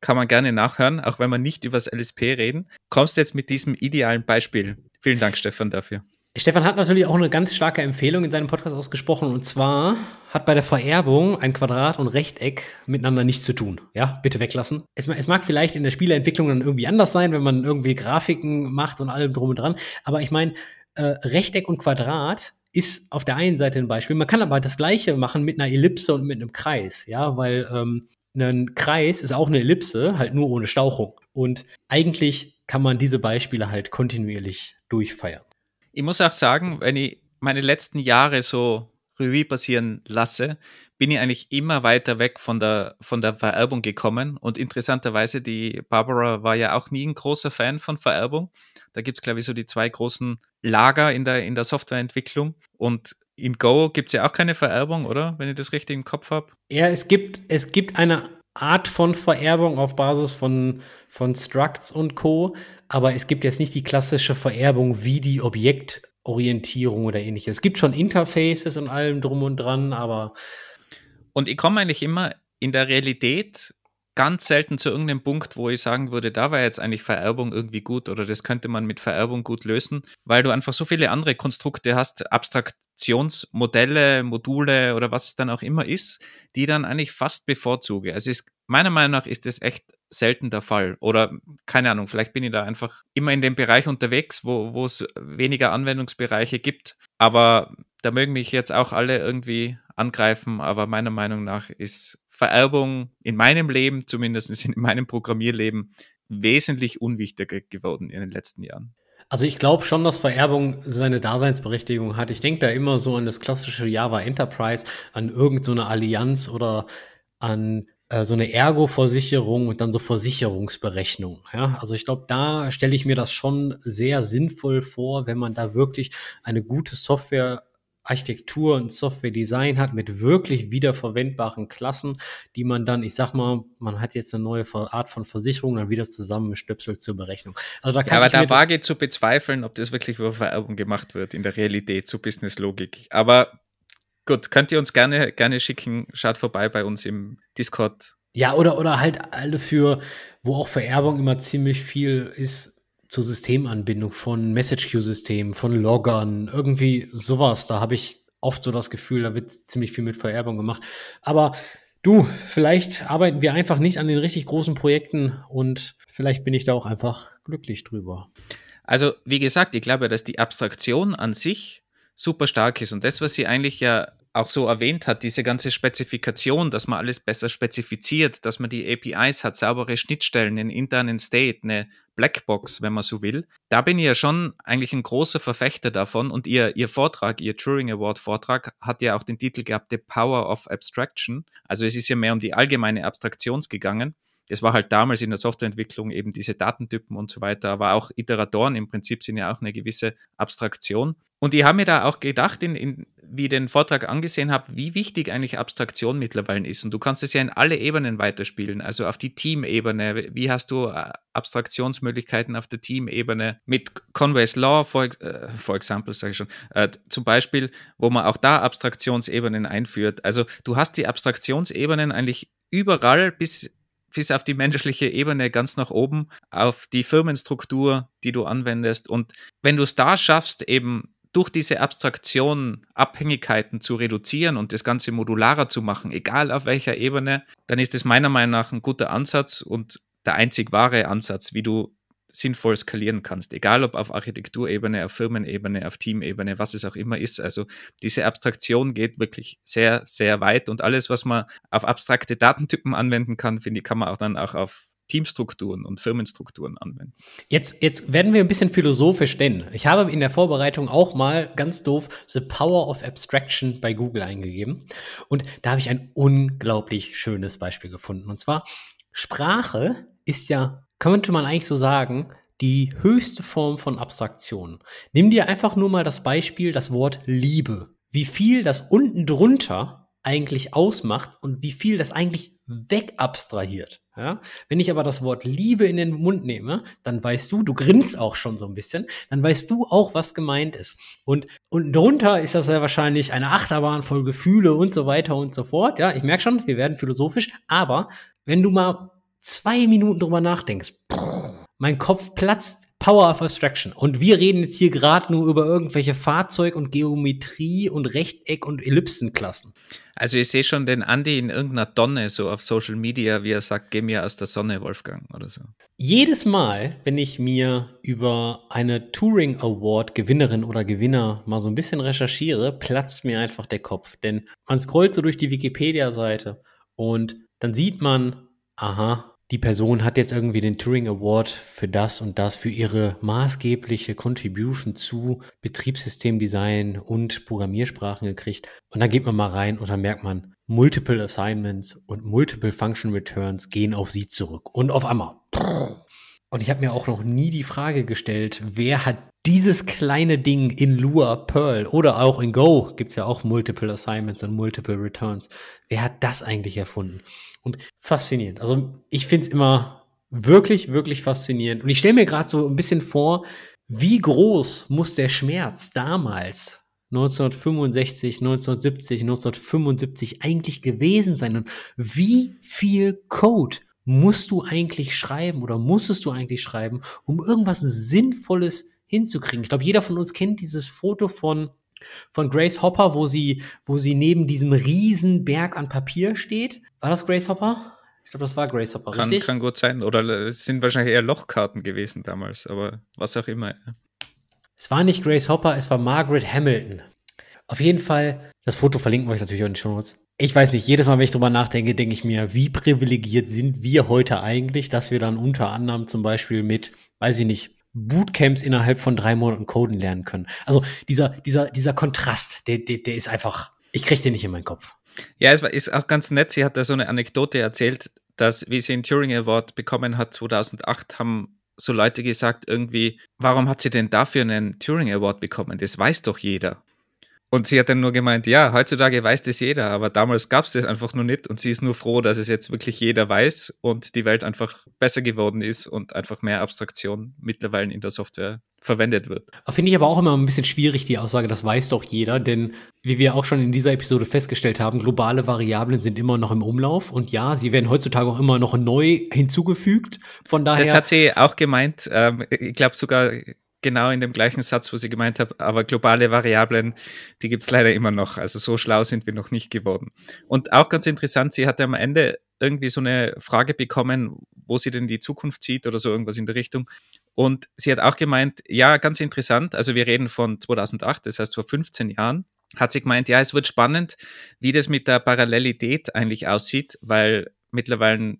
B: kann man gerne nachhören, auch wenn wir nicht über das LSP reden. Kommst jetzt mit diesem idealen Beispiel. Vielen Dank, Stefan, dafür.
A: Stefan hat natürlich auch eine ganz starke Empfehlung in seinem Podcast ausgesprochen und zwar hat bei der Vererbung ein Quadrat und Rechteck miteinander nichts zu tun. Ja, bitte weglassen. Es, es, mag vielleicht in der Spieleentwicklung dann irgendwie anders sein, wenn man irgendwie Grafiken macht und allem drum und dran, aber ich meine, äh, Rechteck und Quadrat ist auf der einen Seite ein Beispiel. Man kann aber das gleiche machen mit einer Ellipse und mit einem Kreis, ja, weil ähm, ein Kreis ist auch eine Ellipse, halt nur ohne Stauchung. Und eigentlich kann man diese Beispiele halt kontinuierlich durchfeiern
B: ich muss auch sagen, wenn ich meine letzten Jahre so Revue passieren lasse, bin ich eigentlich immer weiter weg von der, von der Vererbung gekommen. Und interessanterweise, die Barbara war ja auch nie ein großer Fan von Vererbung. Da gibt es, glaube ich, so die zwei großen Lager in der, in der Softwareentwicklung. Und in Go gibt es ja auch keine Vererbung, oder? Wenn ich das richtig im Kopf habe.
A: Ja, es gibt, es gibt eine Art von Vererbung auf Basis von, von Structs und Co. Aber es gibt jetzt nicht die klassische Vererbung wie die Objektorientierung oder ähnliches. Es gibt schon Interfaces und allem drum und dran, aber.
B: Und ich komme eigentlich immer in der Realität ganz selten zu irgendeinem Punkt, wo ich sagen würde, da war jetzt eigentlich Vererbung irgendwie gut oder das könnte man mit Vererbung gut lösen, weil du einfach so viele andere Konstrukte hast, Abstraktionsmodelle, Module oder was es dann auch immer ist, die dann eigentlich fast bevorzuge. Also ist, meiner Meinung nach ist das echt selten der Fall. Oder keine Ahnung, vielleicht bin ich da einfach immer in dem Bereich unterwegs, wo, es weniger Anwendungsbereiche gibt. Aber da mögen mich jetzt auch alle irgendwie angreifen, aber meiner Meinung nach ist Vererbung in meinem Leben, zumindest in meinem Programmierleben, wesentlich unwichtiger geworden in den letzten Jahren.
A: Also ich glaube schon, dass Vererbung seine Daseinsberechtigung hat. Ich denke da immer so an das klassische Java Enterprise, an irgendeine so Allianz oder an äh, so eine Ergo-Versicherung und dann so Versicherungsberechnung. Ja? Also ich glaube, da stelle ich mir das schon sehr sinnvoll vor, wenn man da wirklich eine gute Software Architektur und Software-Design hat mit wirklich wiederverwendbaren Klassen, die man dann, ich sag mal, man hat jetzt eine neue Art von Versicherung, dann wieder zusammenstöpselt zur Berechnung.
B: Also da kann ja, aber da wage zu bezweifeln, ob das wirklich über Vererbung gemacht wird in der Realität, zu Business-Logik. Aber gut, könnt ihr uns gerne, gerne schicken, schaut vorbei bei uns im Discord.
A: Ja, oder, oder halt alle für, wo auch Vererbung immer ziemlich viel ist, zur Systemanbindung von Message Queue-Systemen, von Loggern, irgendwie sowas. Da habe ich oft so das Gefühl, da wird ziemlich viel mit Vererbung gemacht. Aber du, vielleicht arbeiten wir einfach nicht an den richtig großen Projekten und vielleicht bin ich da auch einfach glücklich drüber.
B: Also, wie gesagt, ich glaube, dass die Abstraktion an sich super stark ist und das, was sie eigentlich ja auch so erwähnt hat, diese ganze Spezifikation, dass man alles besser spezifiziert, dass man die APIs hat, saubere Schnittstellen, einen internen State, eine Blackbox, wenn man so will. Da bin ich ja schon eigentlich ein großer Verfechter davon und ihr, ihr Vortrag, ihr Turing Award Vortrag hat ja auch den Titel gehabt, The Power of Abstraction. Also es ist ja mehr um die allgemeine Abstraktion gegangen. Es war halt damals in der Softwareentwicklung eben diese Datentypen und so weiter, aber auch Iteratoren im Prinzip sind ja auch eine gewisse Abstraktion. Und ich habe mir da auch gedacht, in, in, wie ich den Vortrag angesehen habe, wie wichtig eigentlich Abstraktion mittlerweile ist. Und du kannst es ja in alle Ebenen weiterspielen, also auf die Teamebene. Wie hast du äh, Abstraktionsmöglichkeiten auf der Teamebene mit Conway's Law, for, äh, for example, sage ich schon, äh, zum Beispiel, wo man auch da Abstraktionsebenen einführt. Also du hast die Abstraktionsebenen eigentlich überall bis bis auf die menschliche Ebene ganz nach oben, auf die Firmenstruktur, die du anwendest. Und wenn du es da schaffst, eben durch diese Abstraktion Abhängigkeiten zu reduzieren und das Ganze modularer zu machen, egal auf welcher Ebene, dann ist es meiner Meinung nach ein guter Ansatz und der einzig wahre Ansatz, wie du sinnvoll skalieren kannst, egal ob auf Architekturebene, auf Firmenebene, auf Teamebene, was es auch immer ist. Also diese Abstraktion geht wirklich sehr, sehr weit und alles, was man auf abstrakte Datentypen anwenden kann, finde ich, kann man auch dann auch auf Teamstrukturen und Firmenstrukturen anwenden.
A: Jetzt, jetzt werden wir ein bisschen philosophisch, denn ich habe in der Vorbereitung auch mal ganz doof The Power of Abstraction bei Google eingegeben. Und da habe ich ein unglaublich schönes Beispiel gefunden. Und zwar, Sprache ist ja, könnte man eigentlich so sagen, die höchste Form von Abstraktion. Nimm dir einfach nur mal das Beispiel, das Wort Liebe. Wie viel das unten drunter eigentlich ausmacht und wie viel das eigentlich wegabstrahiert. Ja? Wenn ich aber das Wort Liebe in den Mund nehme, dann weißt du, du grinst auch schon so ein bisschen, dann weißt du auch, was gemeint ist. Und unten drunter ist das ja wahrscheinlich eine Achterbahn voll Gefühle und so weiter und so fort. Ja, ich merke schon, wir werden philosophisch, aber wenn du mal zwei Minuten drüber nachdenkst, mein Kopf platzt Power of Abstraction. Und wir reden jetzt hier gerade nur über irgendwelche Fahrzeug- und Geometrie- und Rechteck- und Ellipsenklassen.
B: Also ich sehe schon den Andi in irgendeiner Donne so auf Social Media, wie er sagt, geh mir aus der Sonne, Wolfgang, oder so.
A: Jedes Mal, wenn ich mir über eine Turing Award Gewinnerin oder Gewinner mal so ein bisschen recherchiere, platzt mir einfach der Kopf. Denn man scrollt so durch die Wikipedia-Seite und dann sieht man, aha, die Person hat jetzt irgendwie den Turing Award für das und das, für ihre maßgebliche Contribution zu Betriebssystemdesign und Programmiersprachen gekriegt. Und dann geht man mal rein und dann merkt man, Multiple Assignments und Multiple Function Returns gehen auf sie zurück. Und auf einmal. Und ich habe mir auch noch nie die Frage gestellt, wer hat dieses kleine Ding in Lua, Perl oder auch in Go, gibt es ja auch Multiple Assignments und Multiple Returns. Wer hat das eigentlich erfunden? Und faszinierend. Also ich finde es immer wirklich, wirklich faszinierend. Und ich stelle mir gerade so ein bisschen vor, wie groß muss der Schmerz damals 1965, 1970, 1975 eigentlich gewesen sein? Und wie viel Code musst du eigentlich schreiben oder musstest du eigentlich schreiben, um irgendwas Sinnvolles hinzukriegen? Ich glaube, jeder von uns kennt dieses Foto von von Grace Hopper, wo sie, wo sie neben diesem riesen Berg an Papier steht. War das Grace Hopper? Ich glaube, das war Grace Hopper,
B: kann,
A: richtig?
B: Kann gut sein. Oder es sind wahrscheinlich eher Lochkarten gewesen damals, aber was auch immer.
A: Es war nicht Grace Hopper, es war Margaret Hamilton. Auf jeden Fall, das Foto verlinken wir euch natürlich auch in den Show Notes. Ich weiß nicht, jedes Mal, wenn ich drüber nachdenke, denke ich mir, wie privilegiert sind wir heute eigentlich, dass wir dann unter anderem zum Beispiel mit, weiß ich nicht, Bootcamps innerhalb von drei Monaten coden lernen können. Also dieser, dieser, dieser Kontrast, der, der, der ist einfach, ich kriege den nicht in meinen Kopf.
B: Ja, es war, ist auch ganz nett. Sie hat da so eine Anekdote erzählt, dass, wie sie den Turing Award bekommen hat 2008, haben so Leute gesagt irgendwie, warum hat sie denn dafür einen Turing Award bekommen? Das weiß doch jeder. Und sie hat dann nur gemeint, ja, heutzutage weiß das jeder, aber damals gab es das einfach nur nicht und sie ist nur froh, dass es jetzt wirklich jeder weiß und die Welt einfach besser geworden ist und einfach mehr Abstraktion mittlerweile in der Software verwendet wird.
A: Finde ich aber auch immer ein bisschen schwierig, die Aussage, das weiß doch jeder, denn wie wir auch schon in dieser Episode festgestellt haben, globale Variablen sind immer noch im Umlauf und ja, sie werden heutzutage auch immer noch neu hinzugefügt. Von daher.
B: Das hat sie auch gemeint. Ähm, ich glaube sogar genau in dem gleichen Satz, wo sie gemeint hat, aber globale Variablen, die gibt es leider immer noch. Also so schlau sind wir noch nicht geworden. Und auch ganz interessant, sie hatte am Ende irgendwie so eine Frage bekommen, wo sie denn die Zukunft sieht oder so irgendwas in der Richtung. Und sie hat auch gemeint, ja, ganz interessant, also wir reden von 2008, das heißt vor 15 Jahren, hat sie gemeint, ja, es wird spannend, wie das mit der Parallelität eigentlich aussieht, weil mittlerweile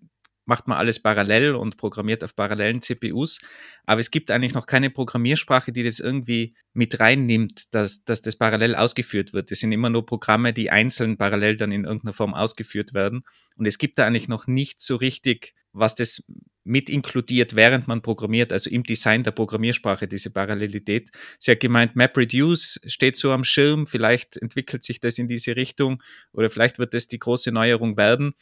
B: macht man alles parallel und programmiert auf parallelen CPUs. Aber es gibt eigentlich noch keine Programmiersprache, die das irgendwie mit reinnimmt, dass, dass das parallel ausgeführt wird. Es sind immer nur Programme, die einzeln parallel dann in irgendeiner Form ausgeführt werden. Und es gibt da eigentlich noch nicht so richtig, was das mit inkludiert, während man programmiert, also im Design der Programmiersprache, diese Parallelität. Sie hat gemeint, MapReduce steht so am Schirm, vielleicht entwickelt sich das in diese Richtung oder vielleicht wird das die große Neuerung werden.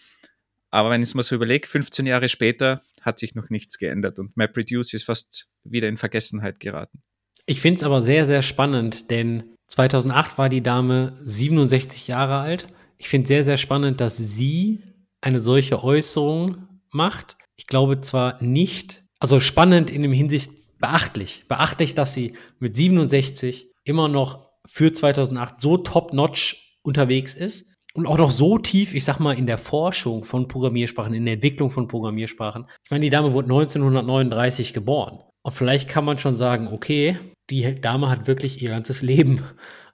B: Aber wenn ich es mal so überlege, 15 Jahre später hat sich noch nichts geändert und MapReduce ist fast wieder in Vergessenheit geraten.
A: Ich finde es aber sehr, sehr spannend, denn 2008 war die Dame 67 Jahre alt. Ich finde sehr, sehr spannend, dass sie eine solche Äußerung macht. Ich glaube zwar nicht, also spannend in dem Hinsicht beachtlich, beachtlich, dass sie mit 67 immer noch für 2008 so top-notch unterwegs ist und auch noch so tief, ich sag mal, in der Forschung von Programmiersprachen, in der Entwicklung von Programmiersprachen. Ich meine, die Dame wurde 1939 geboren. Und vielleicht kann man schon sagen, okay, die Dame hat wirklich ihr ganzes Leben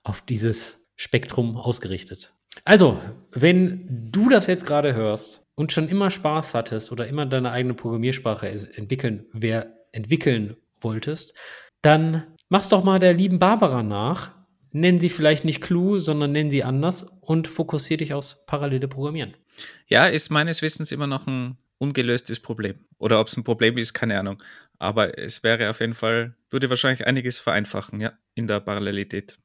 A: auf dieses Spektrum ausgerichtet. Also, wenn du das jetzt gerade hörst und schon immer Spaß hattest oder immer deine eigene Programmiersprache entwickeln, wer entwickeln wolltest, dann mach's doch mal der lieben Barbara nach Nennen sie vielleicht nicht Clue, sondern nennen sie anders und fokussiere dich aufs parallele Programmieren.
B: Ja, ist meines Wissens immer noch ein ungelöstes Problem. Oder ob es ein Problem ist, keine Ahnung. Aber es wäre auf jeden Fall, würde wahrscheinlich einiges vereinfachen, ja, in der Parallelität.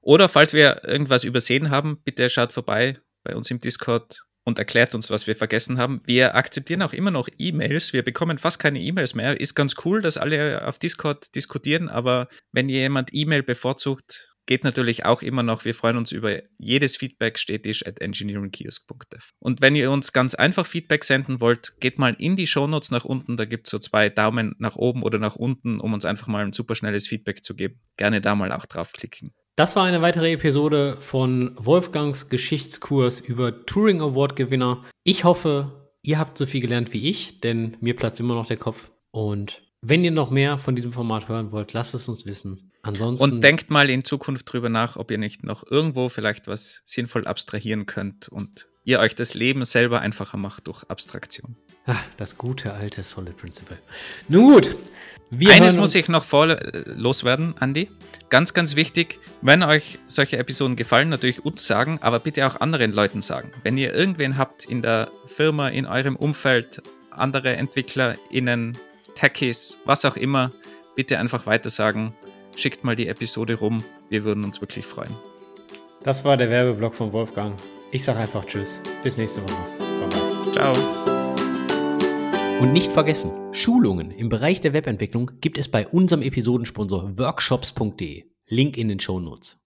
B: Oder falls wir irgendwas übersehen haben, bitte schaut vorbei bei uns im Discord und erklärt uns, was wir vergessen haben. Wir akzeptieren auch immer noch E-Mails. Wir bekommen fast keine E-Mails mehr. Ist ganz cool, dass alle auf Discord diskutieren, aber wenn jemand E-Mail bevorzugt, geht natürlich auch immer noch. Wir freuen uns über jedes Feedback stetisch at engineeringkiosk.dev. Und wenn ihr uns ganz einfach Feedback senden wollt, geht mal in die Shownotes nach unten. Da gibt es so zwei Daumen nach oben oder nach unten, um uns einfach mal ein super schnelles Feedback zu geben. Gerne da mal auch draufklicken.
A: Das war eine weitere Episode von Wolfgangs Geschichtskurs über Turing Award Gewinner. Ich hoffe, ihr habt so viel gelernt wie ich, denn mir platzt immer noch der Kopf. Und wenn ihr noch mehr von diesem Format hören wollt, lasst es uns wissen.
B: Ansonsten. Und denkt mal in Zukunft drüber nach, ob ihr nicht noch irgendwo vielleicht was sinnvoll abstrahieren könnt und ihr euch das Leben selber einfacher macht durch Abstraktion.
A: Ach, das gute alte Solid Principle. Nun gut.
B: Eines muss ich noch vor äh, loswerden, Andy. Ganz, ganz wichtig, wenn euch solche Episoden gefallen, natürlich uns sagen, aber bitte auch anderen Leuten sagen. Wenn ihr irgendwen habt in der Firma, in eurem Umfeld, andere EntwicklerInnen, Techies, was auch immer, bitte einfach weiter sagen Schickt mal die Episode rum. Wir würden uns wirklich freuen.
A: Das war der Werbeblock von Wolfgang. Ich sage einfach Tschüss. Bis nächste Woche.
B: Bye. Ciao.
C: Und nicht vergessen, Schulungen im Bereich der Webentwicklung gibt es bei unserem Episodensponsor workshops.de. Link in den Show Notes.